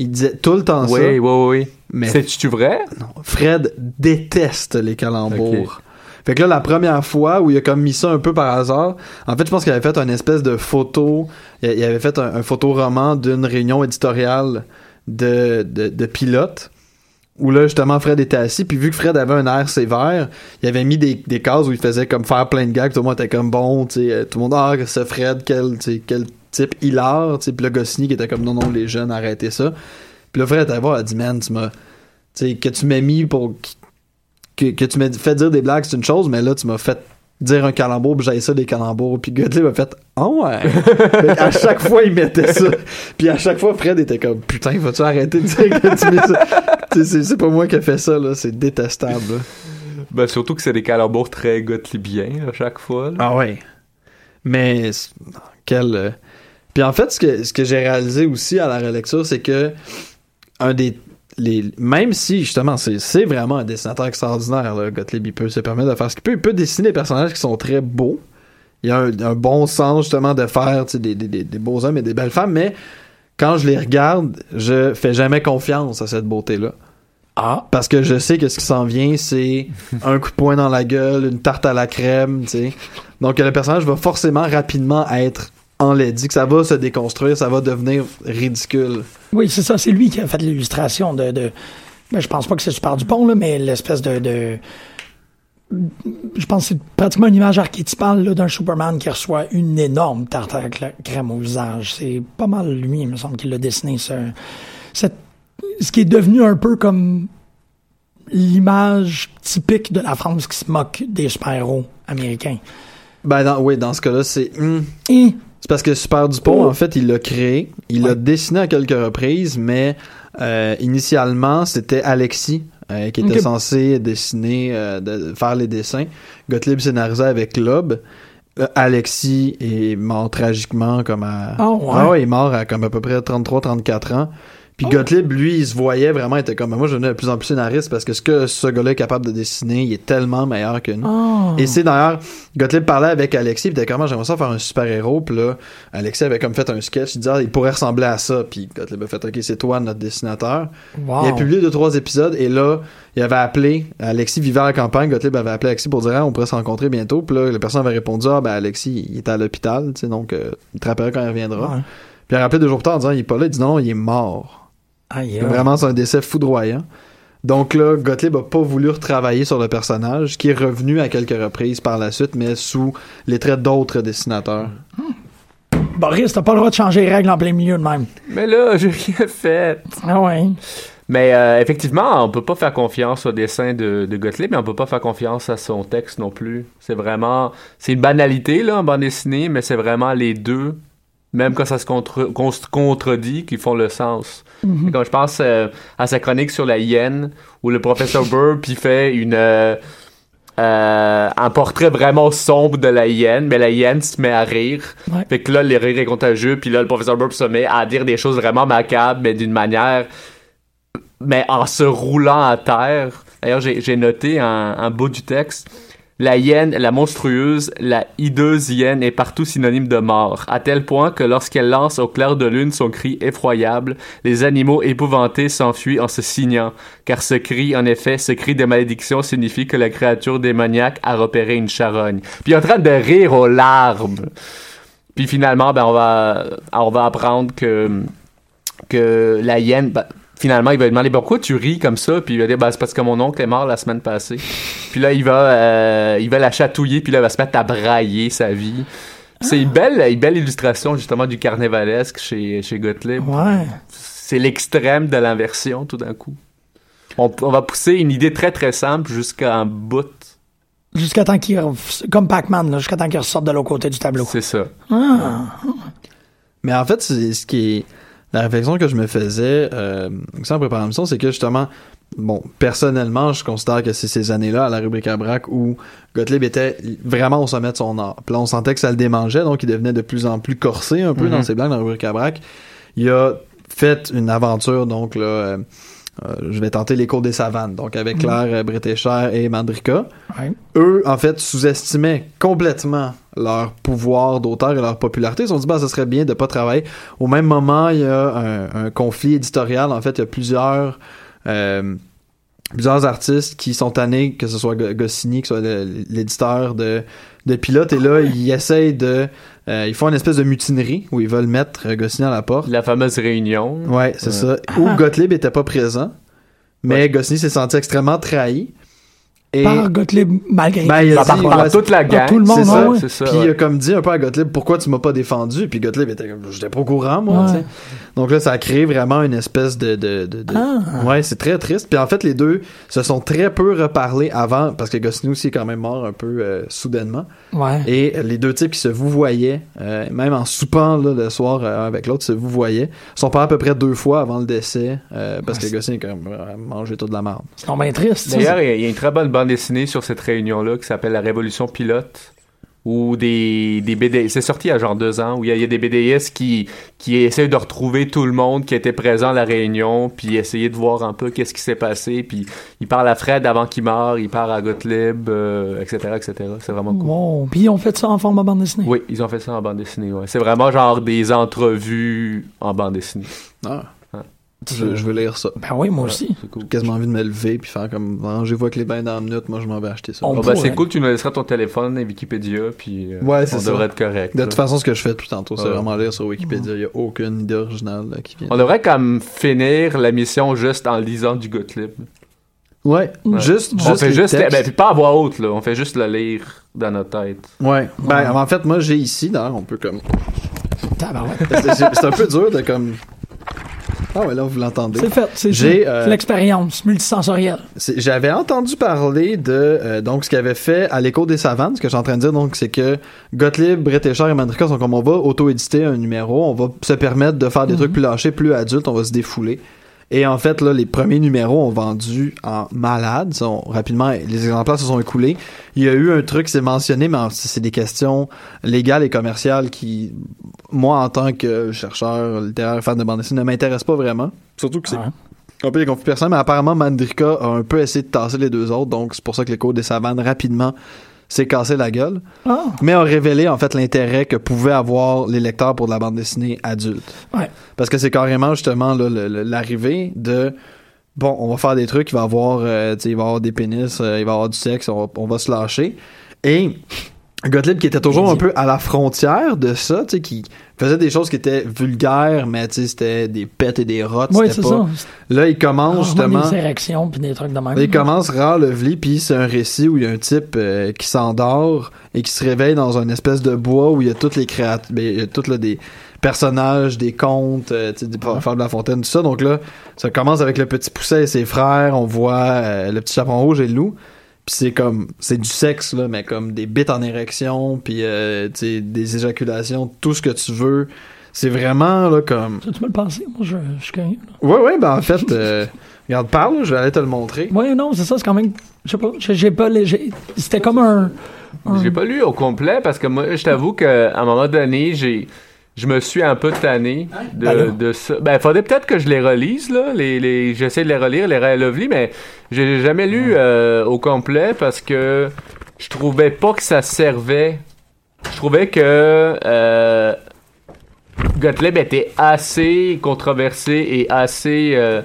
Il disait tout le temps ça. Oui, oui, oui. Mais C'est-tu vrai? Fred déteste les calembours. Fait que là, la première fois où il a comme mis ça un peu par hasard, en fait, je pense qu'il avait fait une espèce de photo, il avait fait un, un photoroman d'une réunion éditoriale de, de, de pilotes, où là, justement, Fred était assis, puis vu que Fred avait un air sévère, il avait mis des, des cases où il faisait comme faire plein de gags, tout le monde était comme bon, tu sais, euh, tout le monde, ah, ce Fred, quel, quel type hilar, puis là, Goscinny qui était comme, non, non, les jeunes, arrêtez ça. Puis était voir, il a dit, man, tu m'as, tu sais, que tu m'as mis pour que, que tu m'as fait dire des blagues, c'est une chose, mais là, tu m'as fait dire un calembour, puis j'avais ça des calembours, puis Gottlieb m'a fait « Oh ouais! » À chaque fois, il mettait ça. Puis à chaque fois, Fred était comme « Putain, vas-tu arrêter de dire que tu mets ça? » Tu sais, c'est- pas moi qui ai fait ça, là. C'est détestable, là. Ben, surtout que c'est des calembours très gottlibiens à chaque fois. là. Ah ouais. Mais quel euh, Puis en fait ce que ce que j'ai réalisé aussi à la relecture c'est que un des les même si justement c'est vraiment un dessinateur extraordinaire là, Gottlieb il peut se permettre de faire ce qu'il peut il peut dessiner des personnages qui sont très beaux. Il y a un, un bon sens justement de faire des, des, des, des beaux hommes et des belles femmes mais quand je les regarde, je fais jamais confiance à cette beauté là. Ah. Parce que je sais que ce qui s'en vient, c'est un coup de poing dans la gueule, une tarte à la crème, tu sais. Donc le personnage va forcément rapidement être enlaidi, que ça va se déconstruire, ça va devenir ridicule. Oui, c'est ça. C'est lui qui a fait l'illustration de. de... Ben, je pense pas que c'est Super Dupont, là, mais l'espèce de. de... Je pense que c'est pratiquement une image archétypale d'un Superman qui reçoit une énorme tarte à la crème au visage. C'est pas mal lui, il me semble, qui l'a dessiné. Ce, cette- ce qui est devenu un peu comme l'image typique de la France qui se moque des super-héros américains. Ben dans, oui, dans ce cas-là, c'est... hmm. Et C'est parce que Super Dupont, Oh. en fait, il l'a créé, il l'a dessiné à quelques reprises, mais euh, initialement, c'était Alexis euh, qui était censé dessiner, euh, de, faire les dessins. Gottlieb scénarisait avec Loeb. Euh, Alexis est mort tragiquement comme à... Ah ouais? Ah ouais, il est mort à comme à peu près 33-34 ans. Puis Oh. Gottlieb, lui, il se voyait vraiment, il était comme, moi, je devenais de plus en plus scénariste parce que ce que ce gars-là est capable de dessiner, il est tellement meilleur que nous. Ah. Et c'est d'ailleurs, Gottlieb parlait avec Alexis, puis il était comme, Ah, j'aimerais ça faire un super-héros, puis là, Alexis avait comme fait un sketch, il disait, ah, il pourrait ressembler à ça, puis Gottlieb a fait, ok, c'est toi notre dessinateur. Wow. Il a publié deux, trois épisodes, et là, il avait appelé, Alexis vivait à la campagne, Gottlieb avait appelé Alexis pour dire, ah, on pourrait se rencontrer bientôt, puis là, la personne avait répondu, ah, ben, Alexis, il est à l'hôpital, tu sais, donc, euh, il te rappellera quand il reviendra. Ouais. Puis il a rappelé deux jours plus tard en disant, il est pas là, il dit, non, il est mort. Aïe. Vraiment, c'est un décès foudroyant. Donc là, Gottlieb a pas voulu retravailler sur le personnage, qui est revenu à quelques reprises par la suite, mais sous les traits d'autres dessinateurs. Boris, t'as pas le droit de changer les règles en plein milieu de même. Mais là, j'ai rien fait. Ah ouais. Mais euh, effectivement, on peut pas faire confiance au dessin de, de Gottlieb, mais on peut pas faire confiance à son texte non plus. C'est vraiment, c'est une banalité là en bande dessinée, mais c'est vraiment les deux, même quand ça se contre, contredit, qui font le sens. Et Quand je pense euh, à sa chronique sur la hyène, où le professeur Burr puis fait une euh, euh, un portrait vraiment sombre de la hyène, mais la hyène se met à rire. Ouais. Fait que là, le rire est contagieux, puis là, le professeur Burr se met à dire des choses vraiment macabres, mais d'une manière mais en se roulant à terre. D'ailleurs, j'ai j'ai noté un, un bout du texte. La hyène, la monstrueuse, la hideuse hyène est partout synonyme de mort, à tel point que lorsqu'elle lance au clair de lune son cri effroyable, les animaux épouvantés s'enfuient en se signant, car ce cri, en effet, ce cri de malédiction signifie que la créature démoniaque a repéré une charogne. Puis en train de rire aux larmes. Puis finalement, ben on va, on va apprendre que que la hyène, ben, finalement, il va lui demander pourquoi tu ris comme ça, puis il va dire ben, c'est parce que mon oncle est mort la semaine passée. Puis là, il va, euh, il va la chatouiller, puis là, il va se mettre à brailler sa vie. C'est une belle, une belle illustration justement du carnavalesque chez, chez Gottlieb. Ouais. C'est l'extrême de l'inversion tout d'un coup. On, on va pousser une idée très très simple jusqu'à un bout. Jusqu'à temps qu'il. Comme Pac-Man, là, jusqu'à temps qu'il ressorte de l'autre côté du tableau. C'est ça. Ah. Mais en fait, c'est ce qui est la réflexion que je me faisais euh, en préparant l'émission, c'est que justement, bon, personnellement, je considère que c'est ces années-là à la rubrique à braque où Gottlieb était vraiment au sommet de son art. Puis là, on sentait que ça le démangeait, donc il devenait de plus en plus corsé un peu Mhm. dans ses blagues dans la rubrique à braque. Il a fait une aventure, donc là, euh, euh, je vais tenter les cours des savanes, donc avec Claire euh, Bretécher et Mandrika Ouais. eux, en fait, sous-estimaient complètement leur pouvoir d'auteur et leur popularité. Ils se sont dit, bah, ce serait bien de pas travailler. Au même moment, il y a un, un conflit éditorial. En fait, il y a plusieurs, euh, plusieurs artistes qui sont tannés, que ce soit Go- Goscinny, que ce soit l'éditeur de, de Pilote. Et là, ils essayent de... euh, ils font une espèce de mutinerie où ils veulent mettre Goscinny à la porte. La fameuse réunion. Ouais, c'est ça. Où Gottlieb était pas présent. Mais Ouais. Goscinny s'est senti extrêmement trahi. Et... Par Gottlieb, malgré. Ben, il a dit, par ouais, toute la gang. tout le monde, c'est ça, ouais. ça, Puis ouais. il a comme dit un peu à Gottlieb pourquoi tu m'as pas défendu? Puis Gottlieb était comme j'étais pas au courant moi donc là ça a créé vraiment une espèce de, de, de, de- Ah. ouais c'est très triste puis en fait les deux se sont très peu reparlés avant parce que Goscinny aussi est quand même mort un peu euh, soudainement Ouais. et les deux types qui se vouvoyaient euh, même en soupant là, le soir euh, avec l'autre se vouvoyaient sont pas à peu près deux fois avant le décès euh, parce Ouais, que Goscinny a comme mangé toute la merde C'est bien triste. D'ailleurs, il y a- il y a une très bonne bande dessinée sur cette réunion-là qui s'appelle La Révolution Pilote. Ou des, des BD. C'est sorti il y a genre deux ans, où il y a, il y a des BDS qui, qui essaient de retrouver tout le monde qui était présent à la réunion, puis essayer de voir un peu qu'est-ce qui s'est passé. Puis il parle à Fred avant qu'il meure, il parle à Gottlieb, euh, etc., etc. C'est vraiment cool. Wow. Puis on fait ça en format bande dessinée? Oui, ils ont fait ça en bande dessinée. Ouais. C'est vraiment genre des entrevues en bande dessinée. ah. Je, je veux lire ça Ben oui, moi aussi. Cool. J'ai quasiment envie de me lever puis faire comme rangez-vous avec les bains dans la minute moi je m'en vais acheter ça Bon, ben, c'est cool, tu nous laisseras ton téléphone et Wikipédia, puis euh, Ouais, c'est on ça. devrait être correct. De toute façon, ce que je fais depuis tantôt, c'est Ouais. vraiment lire sur Wikipédia. Il n'y a aucune idée originale là, qui vient. On devrait comme finir la mission juste en lisant du Gottlieb. Ouais, juste, on juste. fait les juste, textes. ben, puis pas à voix haute, là. On fait juste le lire dans notre tête. Ouais. Ben, en fait, moi, j'ai ici, d'ailleurs, on peut comme. C'est un peu dur de comme. Ah ouais, là, vous l'entendez. C'est fait. C'est euh, l'expérience multisensorielle. J'avais entendu parler de euh, donc ce qu'il avait fait à l'écho des savanes. Ce que je suis en train de dire, donc, c'est que Gottlieb, Bretécher et Mandrika sont comme on va auto-éditer un numéro, on va se permettre de faire des trucs plus lâchés, plus adultes, on va se défouler. Et en fait, là, les premiers numéros ont vendu en malade. Sont, rapidement, les exemplaires se sont écoulés. Il y a eu un truc, c'est mentionné, mais c'est des questions légales et commerciales qui, moi, en tant que chercheur littéraire, fan de bande dessinée, ne m'intéressent pas vraiment. Surtout que c'est Ouais. un peu des conflits personnels, mais apparemment Mandrika a un peu essayé de tasser les deux autres, donc c'est pour ça que l'écho des savanes rapidement s'est cassé la gueule, Ah. mais a révélé en fait l'intérêt que pouvaient avoir les lecteurs pour de la bande dessinée adulte. Ouais. Parce que c'est carrément justement l'arrivée de bon, on va faire des trucs, il va y avoir, euh, sais, il va avoir des pénis, euh, il va y avoir du sexe, on va, on va se lâcher. Et Gottlieb qui était toujours un peu à la frontière de ça, tu sais, qui faisait des choses qui étaient vulgaires, mais tu sais, c'était des pets et des rottes. Oui, c'est pas- ça. Là, il commence justement. des érections puis des trucs de même. Là, il commence Rare Lovely, puis c'est un récit où il y a un type euh, qui s'endort et qui se réveille dans une espèce de bois où il y a toutes les créatures, il y a toutes là, des personnages, des contes, euh, tu sais, des Fable de la Fontaine, tout ça. Donc là, ça commence avec le petit pousset et ses frères, on voit euh, le petit chaperon rouge et le loup. Puis c'est comme, c'est du sexe, là, mais comme des bits en érection, puis euh, tu sais, des éjaculations, tout ce que tu veux. C'est vraiment, là, comme... Tu tu me le passer? Moi, je, je suis curieux. là. Ouais, ouais, ben en fait, euh, regarde, parle, je vais aller te le montrer. Ouais, non, c'est ça, c'est quand même. Je sais pas, j'ai pas. C'était comme un. un- J'ai pas lu au complet parce que moi, je t'avoue qu'à un moment donné, j'ai. Je me suis un peu tanné de, là. de ça. Ben, faudrait peut-être que je les relise, là. Les, les, j'essaie de les relire, les Rare Lovely, mais j'ai jamais lu euh, au complet parce que je trouvais pas que ça servait. Je trouvais que euh, Gottlieb était assez controversé et assez. euh,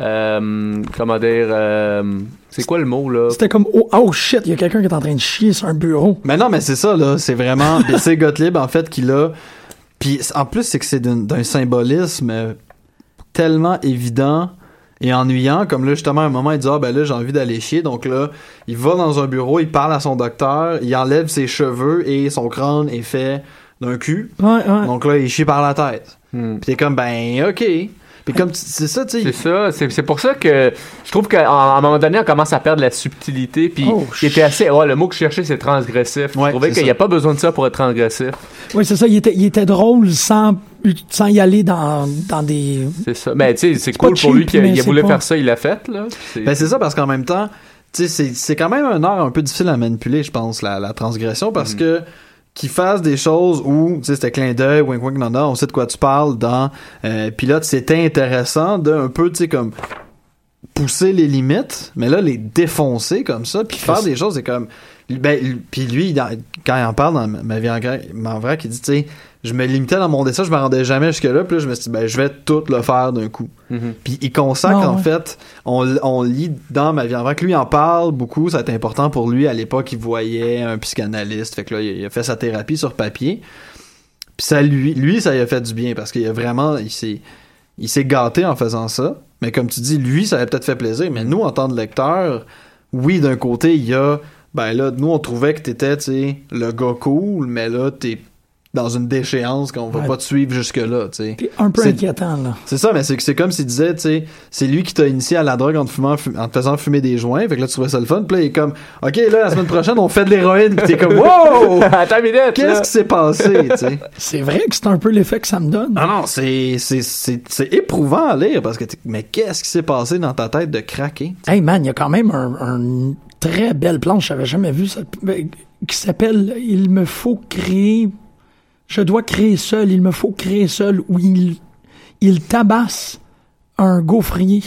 euh, comment dire. euh, c'est quoi le mot, là? C'était comme oh, oh shit, il y a quelqu'un qui est en train de chier sur un bureau. Mais non, mais c'est ça, là. C'est vraiment. c'est Gottlieb, en fait, qui l'a. Puis en plus, c'est que c'est d'un symbolisme tellement évident et ennuyant. Comme là, justement, à un moment, il dit Ah, ben là, j'ai envie d'aller chier. Donc là, il va dans un bureau, il parle à son docteur, il enlève ses cheveux et son crâne est fait d'un cul. Ouais, ouais. Donc là, il chie par la tête. Hmm. Puis t'es comme Ben, ok. Puis comme tu- c'est ça, tu C'est sais. ça, c'est c'est pour ça que je trouve qu'à un moment donné, on commence à perdre la subtilité. Puis, Oh, il était assez. Ouais, le mot que je cherchais, c'est transgressif. Ouais, je trouvais c'est qu'il n'y a pas besoin de ça pour être transgressif. Oui, c'est ça, il était, il était drôle sans, sans y aller dans, dans des. C'est ça. Mais tu sais, c'est pas cool pour lui qu'il c'est pas- faire ça, il l'a fait, là. C'est- Ben c'est ça parce qu'en même temps, tu sais, c'est c'est quand même un art un peu difficile à manipuler, je pense, la, la transgression, parce Mhm. que qu'il fasse des choses où, tu sais, c'était clin d'œil, wink wink nana, on sait de quoi tu parles dans euh, Pilote, c'était intéressant de un peu, tu sais, comme pousser les limites, mais là, les défoncer comme ça, puis faire des choses, c'est comme... Ben, puis lui, dans- quand il en parle dans ma vie en en vrai, il dit, tu sais, je me limitais dans mon dessin, je me rendais jamais jusque-là, puis là, je me suis dit, ben, je vais tout le faire d'un coup. Mhm. Puis il consacre, en ouais. fait, on, on lit dans Ma vie en vrai que lui en parle beaucoup, ça a été important pour lui. À l'époque, il voyait un psychanalyste, fait que là, il a fait sa thérapie sur papier. Puis ça lui, lui, ça lui a fait du bien parce qu'il a vraiment, il s'est, il s'est gâté en faisant ça. Mais comme tu dis, lui, ça a peut-être fait plaisir. Mais nous, en tant que lecteur, oui, d'un côté, il y a, ben là, nous, on trouvait que t'étais, tu sais, le gars cool, mais là, t'es dans une déchéance qu'on va Ouais. pas te suivre jusque-là, tu sais. Puis un peu inquiétant, là. C'est ça, mais c'est que c'est comme s'il disait, tu sais, c'est lui qui t'a initié à la drogue en te, fumant, fu- en te faisant fumer des joints. Fait que là, tu trouvais ça le fun. Puis là, il est comme, OK, là, la semaine prochaine, on fait de l'héroïne. Puis t'es comme, wow! Attends une minute, Qu'est-ce qui s'est passé, tu sais? C'est vrai que c'est un peu l'effet que ça me donne. Ah non, c'est, c'est, c'est, c'est éprouvant à lire parce que, t'es- mais qu'est-ce qui s'est passé dans ta tête de craquer? Hey man, il y a quand même un, un très belle planche, j'avais jamais vu ça, qui s'appelle Il me faut créer, je dois créer seul, il me faut créer seul, où il, il tabasse un gaufrier.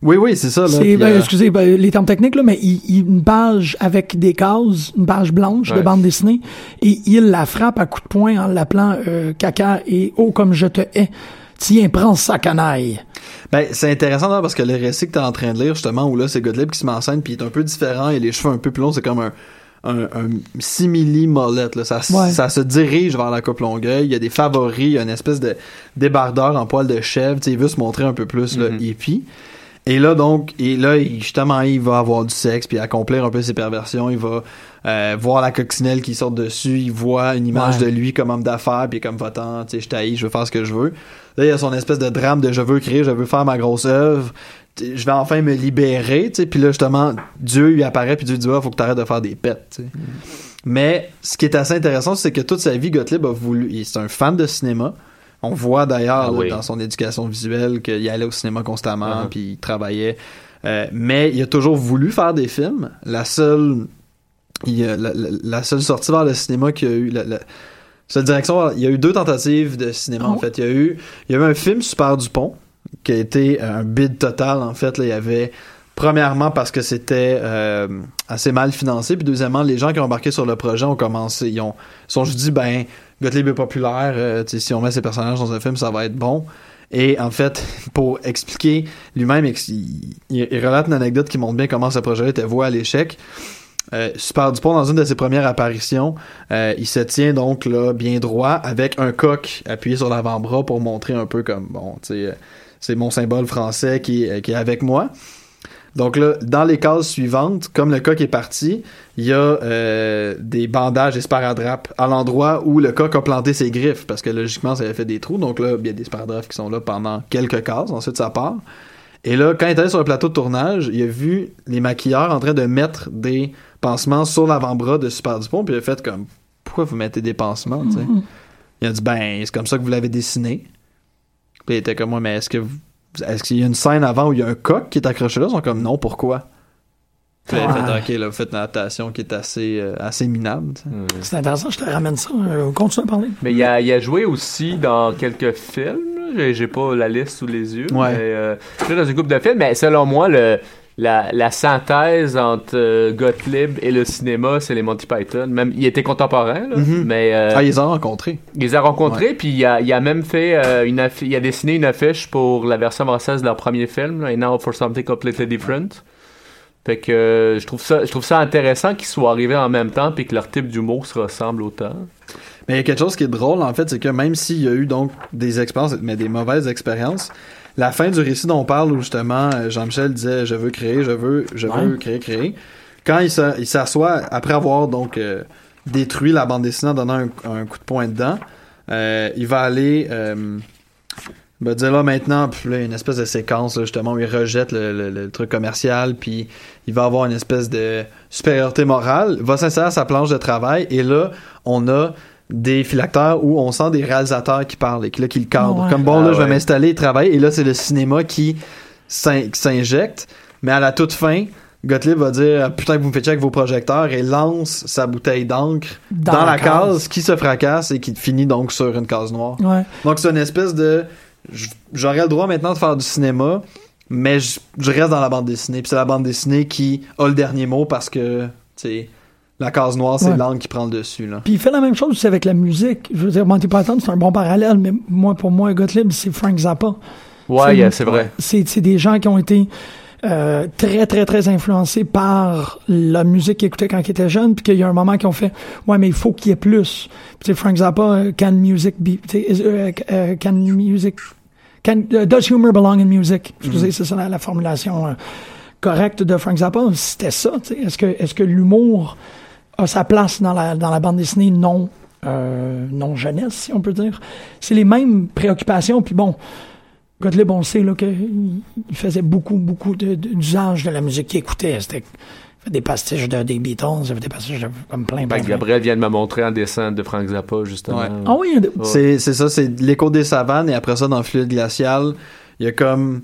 Oui, oui, c'est ça, là. Ben, euh, excusez ben, les termes techniques, là, mais il, il- une page avec des cases, une page blanche de bande dessinée, et il la frappe à coups de poing en l'appelant euh, caca et oh comme je te hais. Tiens, prends ça, canaille. Ben, c'est intéressant là, parce que le récit que t'es en train de lire, justement, où là, c'est Gottlieb qui se met en scène, puis il est un peu différent, et les cheveux un peu plus longs, c'est comme un, un, un simili-molette, là. Ça, Ouais. ça se dirige vers la coupe longueuil, il y a des favoris, il y a une espèce de débardeur en poil de chèvre, tu sais, il veut se montrer un peu plus, là, Mhm. hippie. Et là, donc, et là, il- justement, il va avoir du sexe, puis accomplir un peu ses perversions, il va euh, voir la coccinelle qui sort dessus, il voit une image Ouais. de lui comme homme d'affaires, puis comme votant, tu sais, je t'haïs, je veux faire ce que je veux. Là, il y a son espèce de drame de je veux créer, je veux faire ma grosse œuvre, je vais enfin me libérer, tu sais, puis là, justement, Dieu lui apparaît, puis Dieu dit, ah, faut que t'arrêtes de faire des pets, tu sais. Mais, ce qui est assez intéressant, c'est que toute sa vie, Gottlieb a voulu, il- c'est un fan de cinéma, on voit d'ailleurs Ah oui. dans son éducation visuelle qu'il allait au cinéma constamment, Uh-huh. puis il travaillait. Euh, mais il a toujours voulu faire des films. La seule, il a- la, la- la seule sortie vers le cinéma qu'il a eu, la, la seule direction, il y a eu deux tentatives de cinéma Ah en fait. Il y a eu, il y a eu un film Super Dupont qui a été un bid total en fait. Là, il y avait Premièrement parce que c'était euh, assez mal financé, puis deuxièmement les gens qui ont embarqué sur le projet ont commencé, ils ont, sont juste dit ben Gottlieb est populaire, euh, si on met ces personnages dans un film ça va être bon. Et en fait, pour expliquer lui-même, il, relate une anecdote qui montre bien comment ce projet était voué à l'échec. euh, Super Dupont, dans une de ses premières apparitions, euh, il se tient donc là bien droit avec un coq appuyé sur l'avant-bras pour montrer un peu comme bon, tu sais, euh, c'est mon symbole français qui, est- qui est avec moi. Donc là, dans les cases suivantes, comme le coq est parti, il y a euh, des bandages et sparadrapes à l'endroit où le coq a planté ses griffes, parce que logiquement, ça avait fait des trous. Donc là, il y a des sparadrapes qui sont là pendant quelques cases, ensuite ça part. Et là, quand il est allé sur le plateau de tournage, il a vu les maquilleurs en train de mettre des pansements sur l'avant-bras de Super Dupont, puis il a fait comme pourquoi vous mettez des pansements, sais? Il a dit ben c'est comme ça que vous l'avez dessiné. Puis il était comme moi, mais est-ce que vous- est-ce qu'il y a une scène avant où il y a un coq qui est accroché là? Ils sont comme non, pourquoi? Puis fait ok, là, vous faites une adaptation qui est assez, euh, assez minable. sais. C'est intéressant, je te ramène ça. Euh, continue à parler. Mais il a, il a joué aussi dans quelques films. J'ai, j'ai pas la liste sous les yeux. Ouais. Mais, euh, là, dans une couple de films. Mais selon moi, le, la, la synthèse entre euh, Gottlieb et le cinéma, c'est les Monty Python. Même, il était contemporain, là, Mhm. mais euh, Ah, ils les ont rencontrés. il les a rencontrés, puis il a, il a même fait euh, une il a dessiné une affiche pour la version française de leur premier film, là, And Now for Something Completely Different. Fait que je trouve ça, je trouve ça intéressant qu'ils soient arrivés en même temps, puis que leur type d'humour se ressemble autant. Mais il y a quelque chose qui est drôle, en fait, c'est que même s'il y a eu donc des expériences, mais des mauvaises expériences, la fin du récit dont on parle, où justement euh, Jean-Michel disait je veux créer, je veux, je veux créer, créer, quand il s'a- il s'assoit, après avoir donc euh, détruit la bande dessinée en donnant un, un coup de poing dedans, euh, il va aller euh, va dire là maintenant, puis là, il y a une espèce de séquence là, justement où il rejette le, le- le truc commercial, puis il va avoir une espèce de supériorité morale, va s'insérer à sa planche de travail, et là, on a des phylactères où on sent des réalisateurs qui parlent et qui, là, qui le cadrent. Ouais. Comme bon, Ah là, je vais ouais. m'installer et travailler, et là, c'est le cinéma qui s'in- qui s'injecte, mais à la toute fin, Gottlieb va dire putain que vous me faites chier avec vos projecteurs et lance sa bouteille d'encre dans, la, case. qui se fracasse et qui finit donc sur une case noire. Ouais. Donc c'est une espèce de j'aurais le droit maintenant de faire du cinéma, mais je, je reste dans la bande dessinée. Puis c'est la bande dessinée qui a le dernier mot parce que tu sais la case noire c'est Ouais. l'angle qui prend le dessus là. Puis il fait la même chose aussi avec la musique. Je veux dire, Monty Python, c'est un bon parallèle, mais moi, pour moi, Gottlieb, c'est Frank Zappa. Ouais, C'est- yeah, c'est vrai. C'est c'est des gens qui ont été euh, très, très, très influencés par la musique qu'ils écoutaient quand ils étaient jeunes, puis qu'il y a un moment qu'ils ont fait « Ouais, mais il faut qu'il y ait plus. » Puis tu sais, Frank Zappa, euh, « Can music be... tu sais, is- euh, euh, Can music... Can, uh, does humor belong in music? » Excusez, c'est ça la, la formulation euh, correcte de Frank Zappa. C'était ça, tu sais. Est-ce que, est-ce que l'humour a sa place dans la, dans la bande dessinée non, euh, non jeunesse, si on peut dire? C'est les mêmes préoccupations, puis bon... Gottlieb, on sait là, qu'il il faisait beaucoup, beaucoup de- de- d'usage de, la musique qu'il écoutait. C'était il fait des pastiches de, des Beatles, il fait des pastiches de, comme plein, plein, Ben, plein. Gabriel vient de me montrer un dessin de Frank Zappa, justement. Ouais. Ah oui, il y a des- Ouais. C'est c'est ça, c'est l'écho des savanes et après ça dans Fluide glacial, il y a comme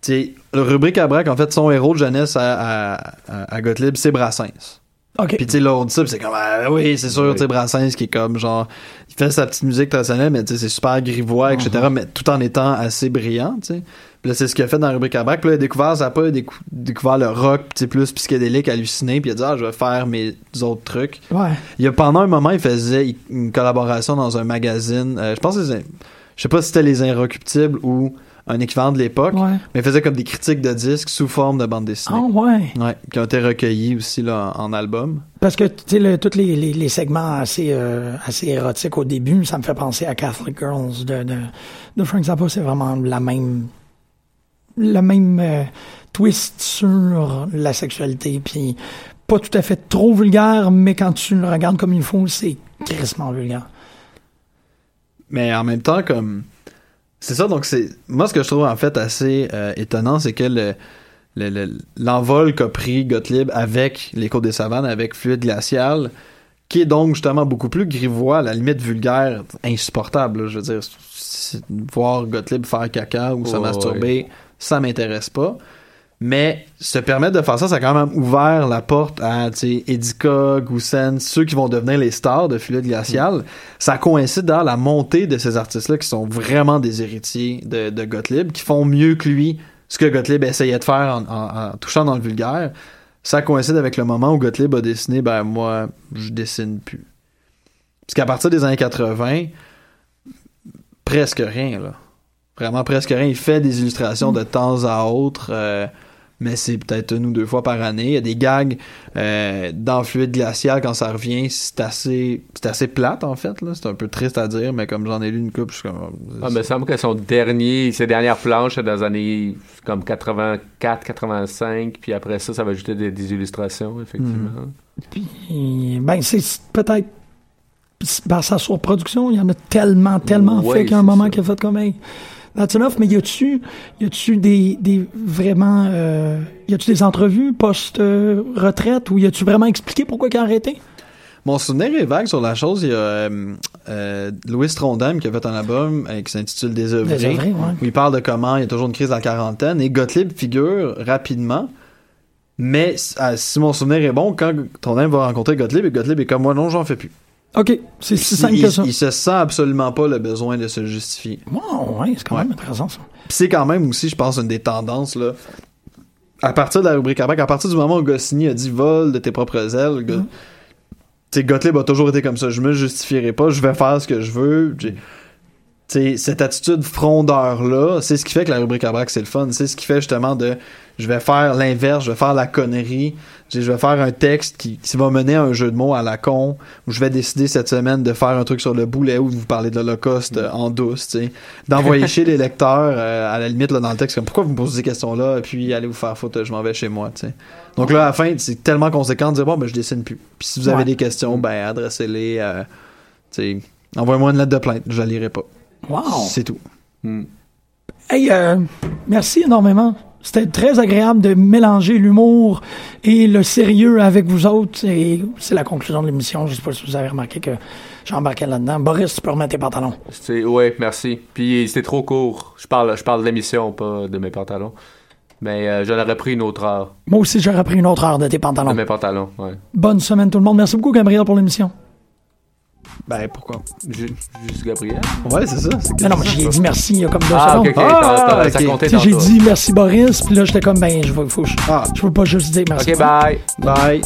tu sais le rubrique à braque en fait son héros de jeunesse à, à, à- à Gottlieb c'est Brassens. OK. Puis tu sais, là, on dit ça, c'est comme, ah, oui, c'est sûr, Oui. tu sais, Brassens qui est comme, genre, il fait sa petite musique traditionnelle, mais tu sais, c'est super grivois, etc., Uh-huh. mais tout en étant assez brillant, tu sais. Puis là, c'est ce qu'il a fait dans la rubrique à braque. Puis là, il a découvert Zappa, il a décou- découvert le rock, tu sais, plus psychédélique, halluciné, puis il a dit, ah, je vais faire mes autres trucs. Ouais. Il a, pendant un moment, il faisait une collaboration dans un magazine, euh, je pense que c'est- je sais pas si c'était Les Inrecuptibles ou un équivalent de l'époque, Ouais. mais il faisait comme des critiques de disques sous forme de bande dessinée. Ah ouais. Ouais, qui ont été recueillis aussi là, en, en album. Parce que, tu sais, le- tous les, les, les segments assez, euh, assez érotiques au début, ça me fait penser à Catholic Girls de, de, de Frank Zappa. C'est vraiment la même, le même euh, twist sur la sexualité. Puis, pas tout à fait trop vulgaire, mais quand tu le regardes comme il faut, c'est crissement vulgaire. Mais en même temps, comme. C'est ça, donc c'est. Moi, ce que je trouve en fait assez euh, étonnant, c'est que le. le- le- L'envol qu'a pris Gottlieb avec les Côtes des Savanes, avec Fluide Glacial, qui est donc justement beaucoup plus grivois, à la limite vulgaire, insupportable. là. Je veux dire, voir Gottlieb faire caca ou se Ouais, masturber, ça m'intéresse pas. Mais se permettre de faire ça, ça a quand même ouvert la porte à, Edika, Goussen, ceux qui vont devenir les stars de Fluide Glacial. Ça coïncide dans la montée de ces artistes-là qui sont vraiment des héritiers de, de Gottlieb, qui font mieux que lui ce que Gottlieb essayait de faire en, en- en touchant dans le vulgaire. Ça coïncide avec le moment où Gottlieb a dessiné, ben moi, je dessine plus. Parce qu'à partir des années 80, presque rien, là. Vraiment presque rien. Il fait des illustrations de temps à autre. euh, mais c'est peut-être une ou deux fois par année. Il y a des gags euh, dans fluide glacial quand ça revient, c'est assez c'est assez plate en fait là, c'est un peu triste à dire, mais comme j'en ai lu une coupe, je suis comme Ah, mais il me semble que son dernier, ses dernières planches, c'est dans les années comme 84, 85, puis après ça, ça va ajouter des, des illustrations, effectivement. Puis, ben, c'est peut-être par sa surproduction, il y en a tellement, tellement Ouais, fait qu'à un moment qu'il a fait comme hey, That's enough, mais y a-tu, y a-tu des, des vraiment, euh, y a-tu des entrevues post-retraite ou y a-tu vraiment expliqué pourquoi il a arrêté? Mon souvenir est vague sur la chose. Il y a euh, euh, Louis Trondheim qui a fait un album euh, qui s'intitule Désœuvré, Désœuvré, ouais. où il parle de comment il y a toujours une crise de la quarantaine. Et Gottlieb figure rapidement. Mais ah, si mon souvenir est bon, quand Trondheim va rencontrer Gottlieb, et Gottlieb est comme moi, non, j'en fais plus. OK, c'est si il, que ça. il se sent absolument pas le besoin de se justifier. Wow, ouais, c'est quand Ouais. même intéressant, ça. C'est quand même aussi, je pense, une des tendances, là. À partir de la rubrique à à partir du moment où Goscinny a dit vol de tes propres ailes, sais, Gottlieb a toujours été comme ça. Je me justifierai pas, je vais faire ce que je veux. J'ai- Tu sais, cette attitude frondeur-là, c'est ce qui fait que la rubrique à c'est le fun. C'est ce qui fait justement de je vais faire l'inverse, je vais faire la connerie. Je vais faire un texte qui, qui va mener à un jeu de mots à la con, où je vais décider cette semaine de faire un truc sur le boulet ou de vous parler de l'Holocauste euh, en douce, tu sais. D'envoyer chez les lecteurs, euh, à la limite, là, dans le texte, comme pourquoi vous me posez ces questions-là, et puis allez vous faire foutre, je m'en vais chez moi, tu sais. Donc là, à la fin, c'est tellement conséquent de dire, bon, ben, je dessine plus. Puis si vous avez Ouais. des questions, ben, adressez-les, euh, tu sais, envoyez-moi une lettre de plainte, je la lirai pas. Wow. C'est tout. Hmm. Hey, euh, merci énormément. C'était très agréable de mélanger l'humour et le sérieux avec vous autres. Et c'est la conclusion de l'émission. Je sais pas si vous avez remarqué que j'embarquais là-dedans. Boris, tu peux remettre tes pantalons. C'est, ouais, merci. Puis c'était trop court. Je parle, je parle de l'émission, pas de mes pantalons. Mais euh, j'en aurais pris une autre heure Moi aussi, j'aurais pris une autre heure de tes de pantalons. mes pantalons. Ouais. Bonne semaine tout le monde. Merci beaucoup, Gabriel, pour l'émission. Ben, pourquoi? Ju- Juste Gabriel? Ouais, c'est ça. Non, non, mais j'ai dit merci il y a comme deux Ah, secondes. Ah, t'as- t'as- ça comptait J'ai dit merci Boris, puis là j'étais comme ben je veux, faut je, Ah, je veux pas juste dire merci. Ok, bye. bye.